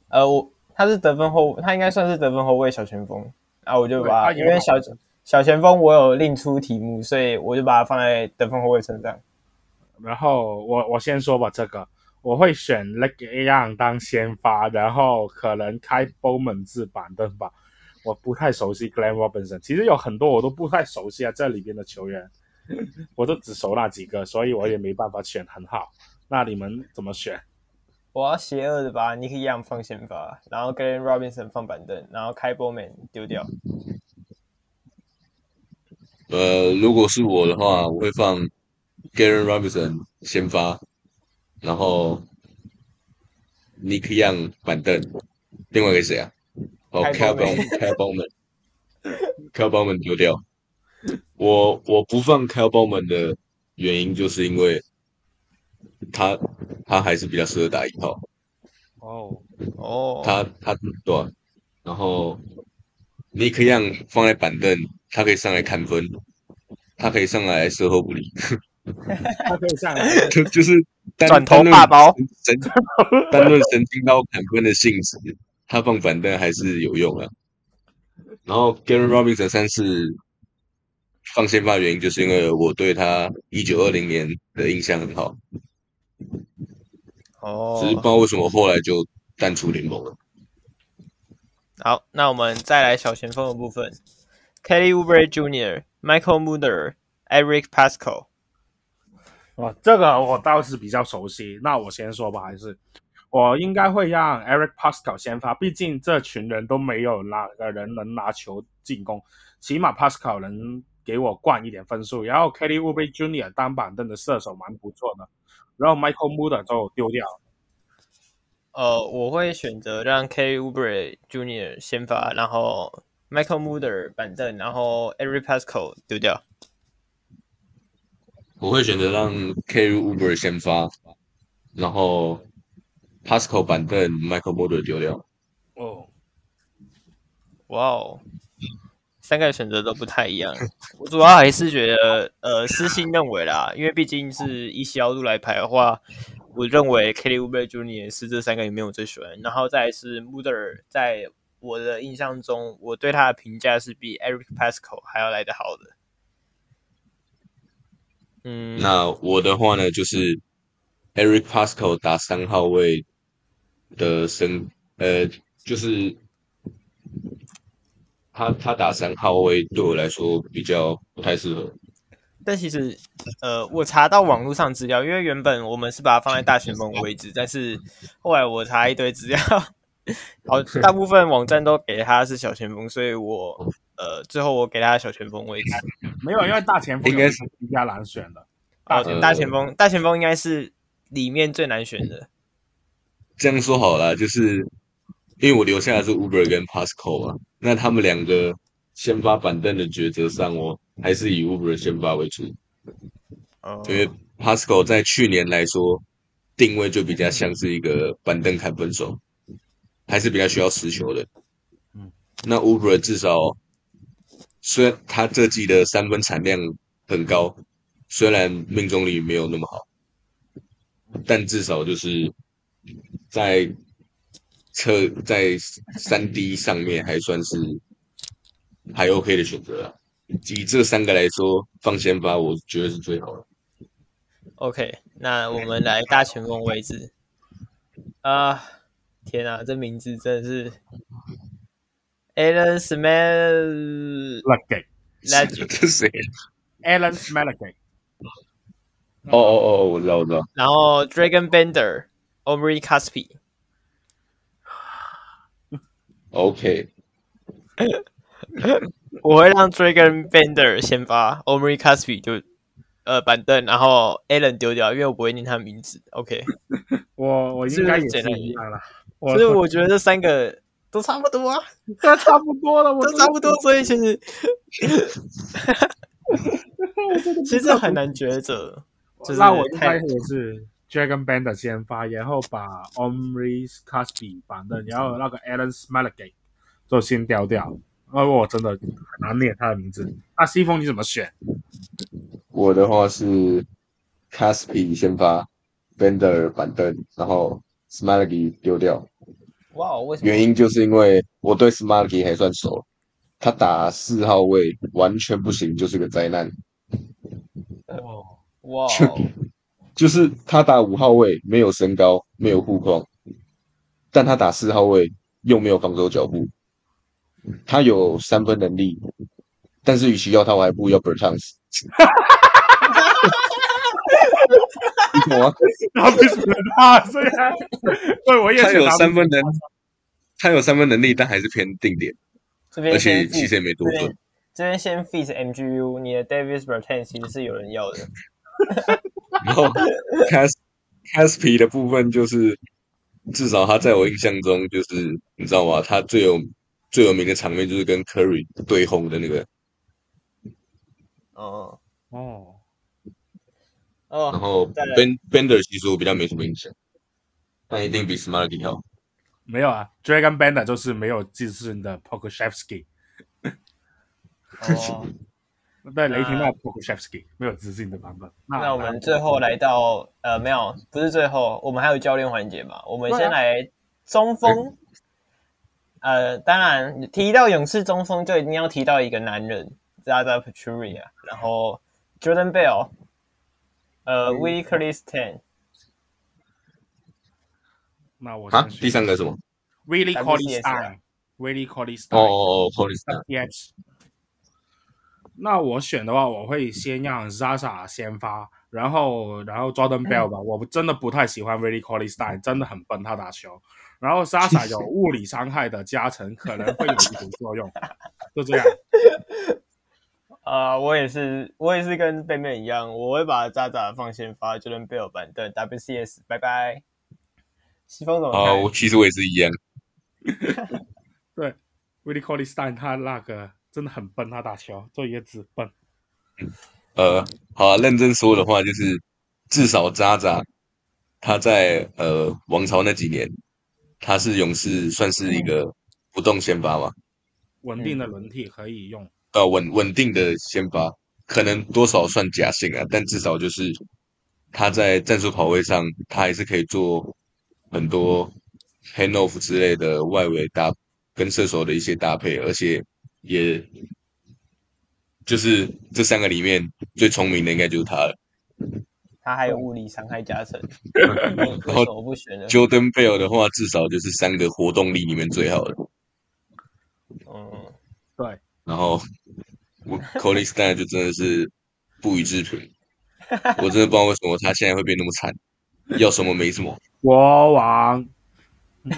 呃，我他是得分后，他应该算是得分后卫小前锋啊，我就把因为小小前锋我有另出题目，所以我就把它放在得分后卫身上。然后我我先说吧，这个。我会选 Nick Young 当先发，然后可能开 Bowman 置板凳吧。我不太熟悉 Glenn Robinson，其实有很多我都不太熟悉啊，这里边的球员，(laughs) 我都只熟那几个，所以我也没办法选很好。那你们怎么选？我要邪恶的把 Nick Young 放先发，然后 Glenn Robinson 放板凳，然后开 Bowman 丢掉。呃，如果是我的话，我会放 Glenn Robinson 先发。然后，Nick Young 板凳，另外一个谁啊？哦 Bowman，Cal Bowman 丢掉。我我不放 Bowman 的原因，就是因为他他还是比较适合打一号。哦哦，他他对、啊。然后，Nick Young 放在板凳，他可以上来砍分，他可以上来射后不理。他可以上来，就就是转头大包神，单论神经刀砍分的性质，他放板凳还是有用啊。然后 Gary Robinson 三次放先发原因，就是因为我对他一九二零年的印象很好。哦，只是不知道为什么后来就淡出联盟了。好，那我们再来小前锋的部分：Kelly Oubre Jr.、Michael Mueller、Eric Paschall。哇，这个我倒是比较熟悉。那我先说吧，还是我应该会让 Eric Pasco 先发，毕竟这群人都没有哪个人能拿球进攻，起码 Pasco 能给我灌一点分数。然后 Kelly Oubre Jr. 当板凳的射手蛮不错的。然后 Michael Mudder 就丢掉。呃，我会选择让 Kelly Oubre Jr. 先发，然后 Michael Mudder 板凳，然后 Eric Pasco 丢掉。我会选择让 Kelly Uber 先发，然后 Pasco 板凳，Michael Mueller 丢掉。哦，哇哦，三个选择都不太一样。我主要还是觉得，呃，私心认为啦，因为毕竟是依稀奥度来排的话，我认为 Kelly Oubre Jr. 是这三个里面我最喜欢。然后再是 Mueller，在我的印象中，我对他的评价是比 Eric Pasco 还要来得好的。嗯，那我的话呢，就是 Eric Paschall 打三号位的身，呃，就是。他他打三号位对我来说比较不太适合，但其实，呃，我查到网络上资料，因为原本我们是把它放在大前锋位置，但是后来我查一堆资料，(laughs) 好，大部分网站都给他是小前锋，所以我呃最后我给他小前锋位置，(laughs) 没有，因为大前锋应该是比较难选的，大前大前锋大前锋应该是里面最难选的。这样说好了，就是。因为我留下的是 Oubre 跟 Paschall 嘛，那他们两个先发板凳的抉择上，我还是以 Oubre 先发为主。哦，因为 Paschall 在去年来说定位就比较像是一个板凳砍分手，还是比较需要持球的。嗯，那 Oubre 至少虽然他这季的三分产量很高，虽然命中率没有那么好，但至少就是在。车在三 D 上面还算是还 OK 的选择啊，以这三个来说，放先发我觉得是最好的。OK，那我们来大前锋位置啊！天啊，这名字真的是 Alen Smailagic，这是谁？Alen Smailagic。哦哦哦，我知道，我知道。然后 Dragon Bender，Omri Caspi。OK，我会让 Dragon Bender 先发，Omri Caspi 就呃板凳，然后 Allen 丢掉，因为我不会念他名字。OK，我我应该也是一样了，所以我觉得这三个都差不多啊，(laughs) 都差不多了，我都差不多，所以其实 (laughs) 其实很难抉择。那我应该也是。Dragon Bender 先发，然后把 Omri Caspi 板凳，然后那个 Alan Smailagic 就先丢掉。因为我真的很难念他的名字。那西风你怎么选？我的话是 Caspi 先发，Bender 板凳，然后 Smailagic 丢掉。哇，为什么？原因就是因为我对 Smailagic 还算熟，他打四号位完全不行，就是个灾难。哦，哇。就是他打五号位没有身高，没有护框，但他打四号位又没有防守脚步，他有三分能力，但是与其要他，我还不如要 Bertans。(laughs) 哈哈哈哈哈哈！什么？他不是他，虽然对我也他有三分能，他有三分能力，但还是偏定点，而且其实也没多准。这边先 feat MGU，你的 Davis Bertans 其实是有人要的。(laughs) 然后 Cas Caspi 的部分就是，至少他在我印象中就是，你知道吗？他最有最有名的场面就是跟 Curry 对轰的那个。哦哦哦。然后 Ben Bender 其实我比较没什么印象，但一定比 Smailagic 好。没有啊，Dragon Bender 就是没有自信的 p o k o s h e v s k y。哦。对，雷霆那 Pokusevski 没有自信的版本。那，我们最后来到呃，没有，不是最后，我们还有教练环节嘛？我们先来中锋。呃，当然提到勇士中锋，就一定要提到一个男人，Zaza Pachulia，然后 Jordan Bell，呃，Willie Cauley-Stein。那我啊，第三个是什么？Willie Cauley-Stein，Willie Cauley-Stein。哦，Cauley-Stein。Yes。那我选的话，我会先让 Zaza 先发，然后然后 Jordan Bell 吧。我真的不太喜欢 Willie Cauley-Stein，真的很笨，他打球。然后 Zaza 有物理伤害的加成，可能会有一点作用，就这样。啊、uh,，我也是，我也是跟贝贝一样，我会把 Zaza 放先发，就能 Bell 板凳 WCS，拜拜。西风怎么看？哦，我其实我也是一样。(laughs) 对，Willie Cauley-Stein 他那个真的很笨，他打球做一个字笨。呃，好、啊，认真说的话，就是至少 Zaza 他在呃王朝那几年。他是勇士，算是一个不动先发嘛，稳定的轮替可以用。呃，稳稳定的先发，可能多少算假性啊，但至少就是他在战术跑位上，他还是可以做很多 hand off 之类的外围搭跟射手的一些搭配，而且也就是这三个里面最聪明的应该就是他了。他还有物理伤害加成，(laughs) 然后 Jordan Bell 的话，至少就是三个活动力里面最好的。嗯，对。然后我 Cauley-Stein 就真的是不予置评，我真的不知道为什么他现在会变那么惨，要什么没什么。(laughs) 国王。(laughs)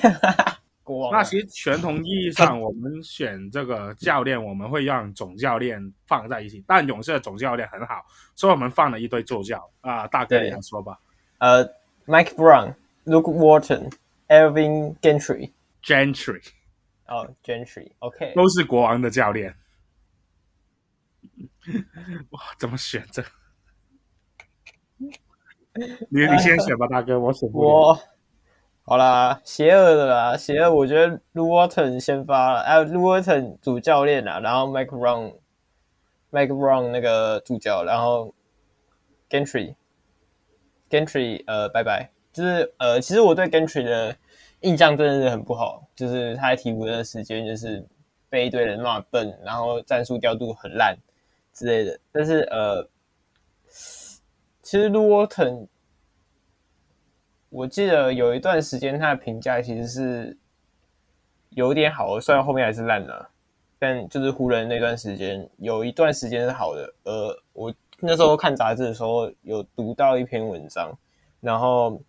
国王那其实传统意义上，我们选这个教练，我们会让总教练放在一起。但勇士的总教练很好，所以我们放了一堆助教啊。大哥，你来说吧。呃，Mike Brown、Luke Walton、Alvin Gentry、Gentry。哦，Gentry，OK，都是国王的教练。(laughs) 哇，怎么选这？你你先选吧，大哥，(laughs) 我选不。我好啦，邪恶的啦，邪恶。我觉得 Luke Walton 先发了，哎，Luke Walton 主教练啦，然后 Mike Brown，Mike Brown 那个助教，然后 Gentry，Gentry，呃，拜拜。就是呃，其实我对 Gentry 的印象真的是很不好，就是他在鹈鹕的时间就是被一堆人骂笨，然后战术调度很烂之类的。但是呃，其实 Luke Walton。我记得有一段时间他的评价其实是有点好的，虽然后面还是烂了，但就是湖人那段时间有一段时间是好的。呃，我那时候看杂志的时候有读到一篇文章，然后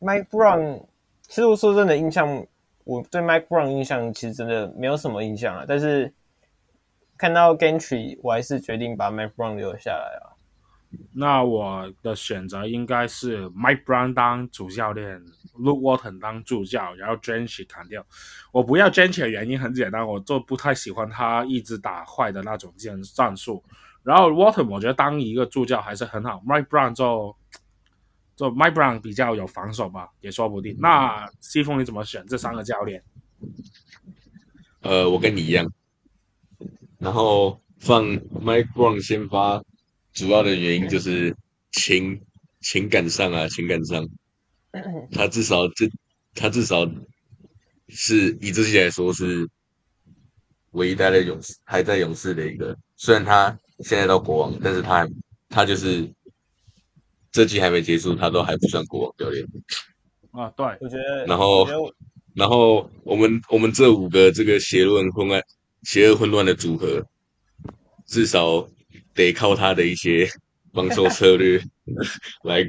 Mike Brown，其实我说真的印象，我对 Mike Brown 印象其实真的没有什么印象啊。但是看到 Gentry，我还是决定把 Mike Brown 留下来啊。那我的选择应该是 Mike Brown 当主教练，Luke Walton 当助教，然后 Gentry 砍掉。我不要 Gentry 的原因很简单，我就不太喜欢他一直打坏的那种战战术。然后 Walton 我觉得当一个助教还是很好，Mike Brown 就就 Mike Brown 比较有防守吧，也说不定。那西风你怎么选这三个教练？呃，我跟你一样，然后放 Mike Brown 先发。主要的原因就是情情感上啊，情感上，他至少这他至少是以这些来说是唯一待在勇士还在勇士的一个，虽然他现在到国王，但是他他就是这季还没结束，他都还不算国王教练啊。对，我觉得。然后然后我们我们这五个这个邪论混乱邪恶混乱的组合，至少。得靠他的一些防守策略来，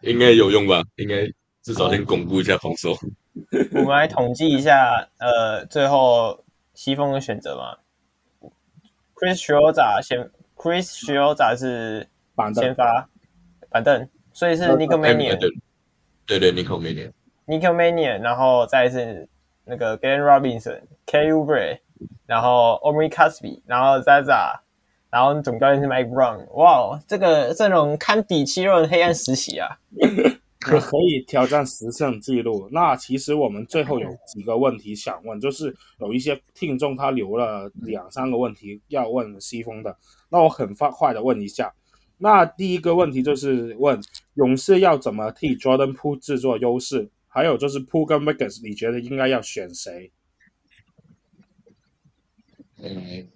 应该有用吧？应该至少先巩固一下防守。我们来统计一下，呃，最后西风的选择嘛。Chris Schroeder 先，Chris Schroeder 是先发板凳，所以是 Nico Mannion。对对，Nico Mannion。Nico Mannion，然后再是那个 Glenn Robinson、Kelly Oubre，然后 Omri Caspi，然后 Zaza。然后总教练是 Mike Brown，哇，这个阵容堪比七六人黑暗时期啊！(laughs) 可可以挑战十胜纪录。那其实我们最后有几个问题想问，就是有一些听众他留了两三个问题要问西风的，那我很快快的问一下。那第一个问题就是问勇士要怎么替 Jordan Po 制作优势，还有就是 Po 跟 Wiggins，你觉得应该要选谁？嗯，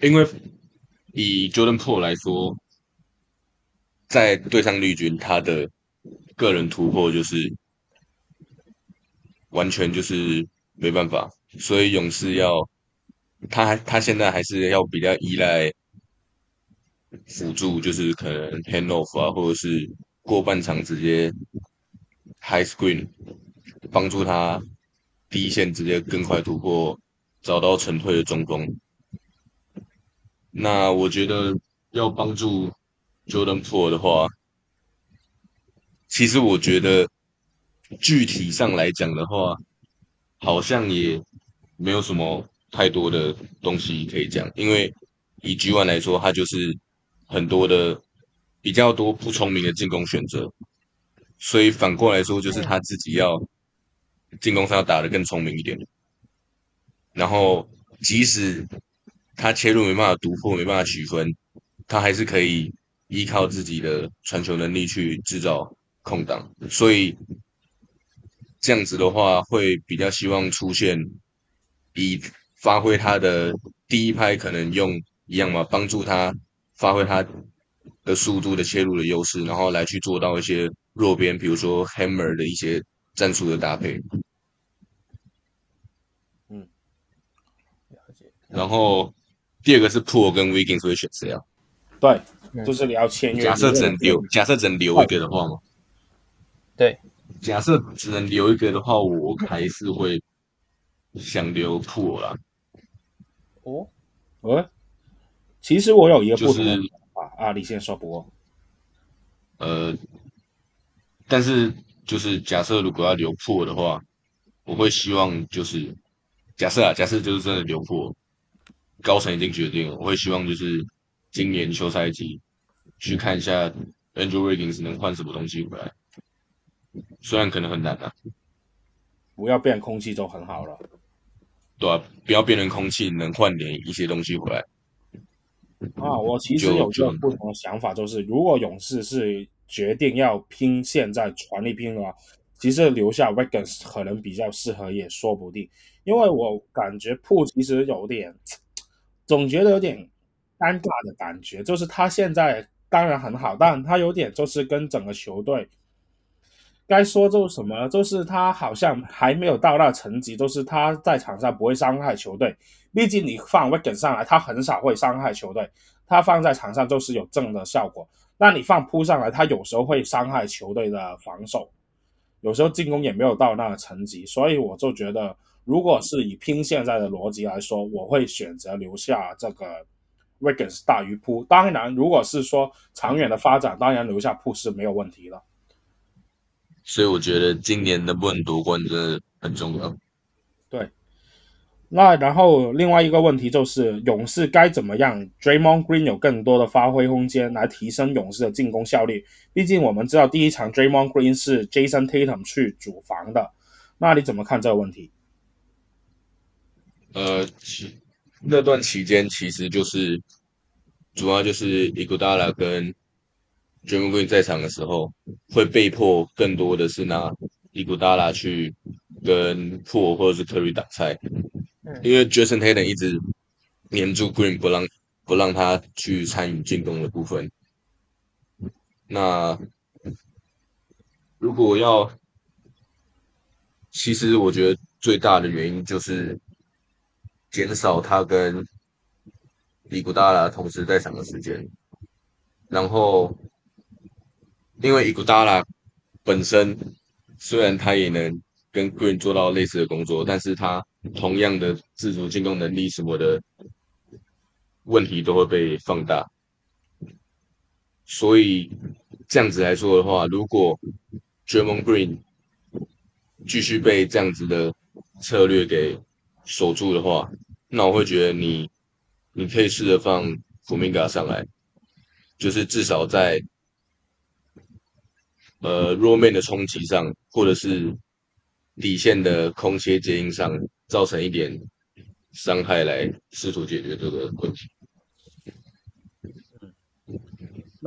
因为以 Jordan Po 来说，在对上绿军，他的个人突破就是完全就是没办法，所以勇士要他他现在还是要比较依赖辅助，就是可能 hand off 啊，或者是过半场直接 high screen 帮助他第一线直接更快突破，找到沉退的中锋。那我觉得要帮助 Jordan Poole 的话，其实我觉得具体上来讲的话，好像也没有什么太多的东西可以讲，因为以 G One 来说，他就是很多的比较多不聪明的进攻选择，所以反过来说，就是他自己要进攻上要打得更聪明一点，然后即使他切入没办法突破，没办法取分，他还是可以依靠自己的传球能力去制造空档，所以这样子的话，会比较希望出现以发挥他的第一拍可能用一样嘛，帮助他发挥他的速度的切入的优势，然后来去做到一些弱边，比如说 Hammer 的一些战术的搭配。嗯，了解。然后第二个是 Poole 跟 Wiggins 会选谁啊？对，就是你要签约。假设只能留，假设只能留一个的话吗？对，假设只能留一个的话，我还是会想留 Poole 啦。哦，呃，其实我有一个不同的想法、就是、啊，你先说不过。呃，但是就是假设如果要留 Poole 的话，我会希望就是假设啊，假设就是真的留 Poole，高层已经决定了，我会希望就是今年休赛季去看一下 Andrew Wiggins 能换什么东西回来。虽然可能很难啊，不要变空气就很好了。对啊，不要变成空气，能换点一些东西回来。啊，我其实有一个不同的想法，就是如果勇士是决定要拼现在全力拼的话，其实留下 Wiggins 可能比较适合，也说不定。因为我感觉 Poole 其实有点，总觉得有点尴尬的感觉，就是他现在当然很好，但他有点就是跟整个球队。该说就是什么，就是他好像还没有到那层级，就是他在场上不会伤害球队。毕竟你放 Wiggins 上来，他很少会伤害球队，他放在场上就是有正的效果。那你放扑上来，他有时候会伤害球队的防守，有时候进攻也没有到那个层级。所以我就觉得，如果是以拼现在的逻辑来说，我会选择留下这个 Wiggins 大于 Poole。当然，如果是说长远的发展，当然留下 Poole 是没有问题的。所以我觉得今年能不能夺冠真的很重要。对，那然后另外一个问题就是勇士该怎么样？Draymond Green 有更多的发挥空间来提升勇士的进攻效率。毕竟我们知道第一场 Draymond Green 是 Jason Tatum 去主防的，那你怎么看这个问题？呃，其那段期间其实就是主要就是伊古达拉跟。Draymond Green 在场的时候，会被迫更多的是拿伊古达拉去跟 Poole 或者是 Curry 挡拆，因为 Jason Tatum 一直黏住 Green 不让不让他去参与进攻的部分。那如果要，其实我觉得最大的原因就是减少他跟伊古达拉同时在场的时间，然后。因为伊古达拉本身虽然他也能跟 Green 做到类似的工作，但是他同样的自主进攻能力什么的问题都会被放大。所以这样子来说的话，如果 d r a m o n Green 继续被这样子的策略给守住的话，那我会觉得你你可以试着放普米加上来，就是至少在。呃弱面的冲击上，或者是底线的空切接应上造成一点伤害，来试图解决这个问题。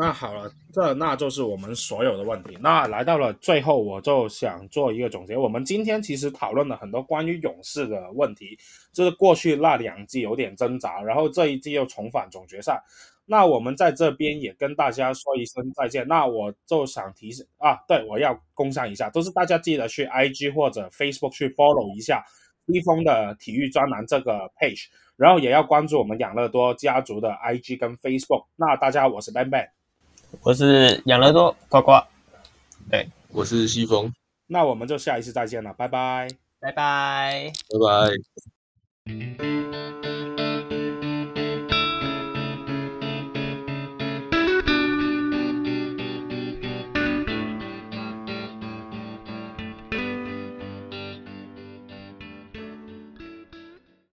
那好了，这那就是我们所有的问题。那来到了最后，我就想做一个总结。我们今天其实讨论了很多关于勇士的问题，就是过去那两季有点挣扎，然后这一季又重返总决赛。那我们在这边也跟大家说一声再见。那我就想提示啊，对，我要工商一下，都是大家记得去 IG 或者 Facebook 去 follow 一下一峰的体育专栏这个 page，然后也要关注我们养乐多家族的 IG 跟 Facebook。那大家，我是 Ben Ben。我是养乐多呱呱，对，我是西风，那我们就下一次再见了，拜拜，拜拜，拜拜。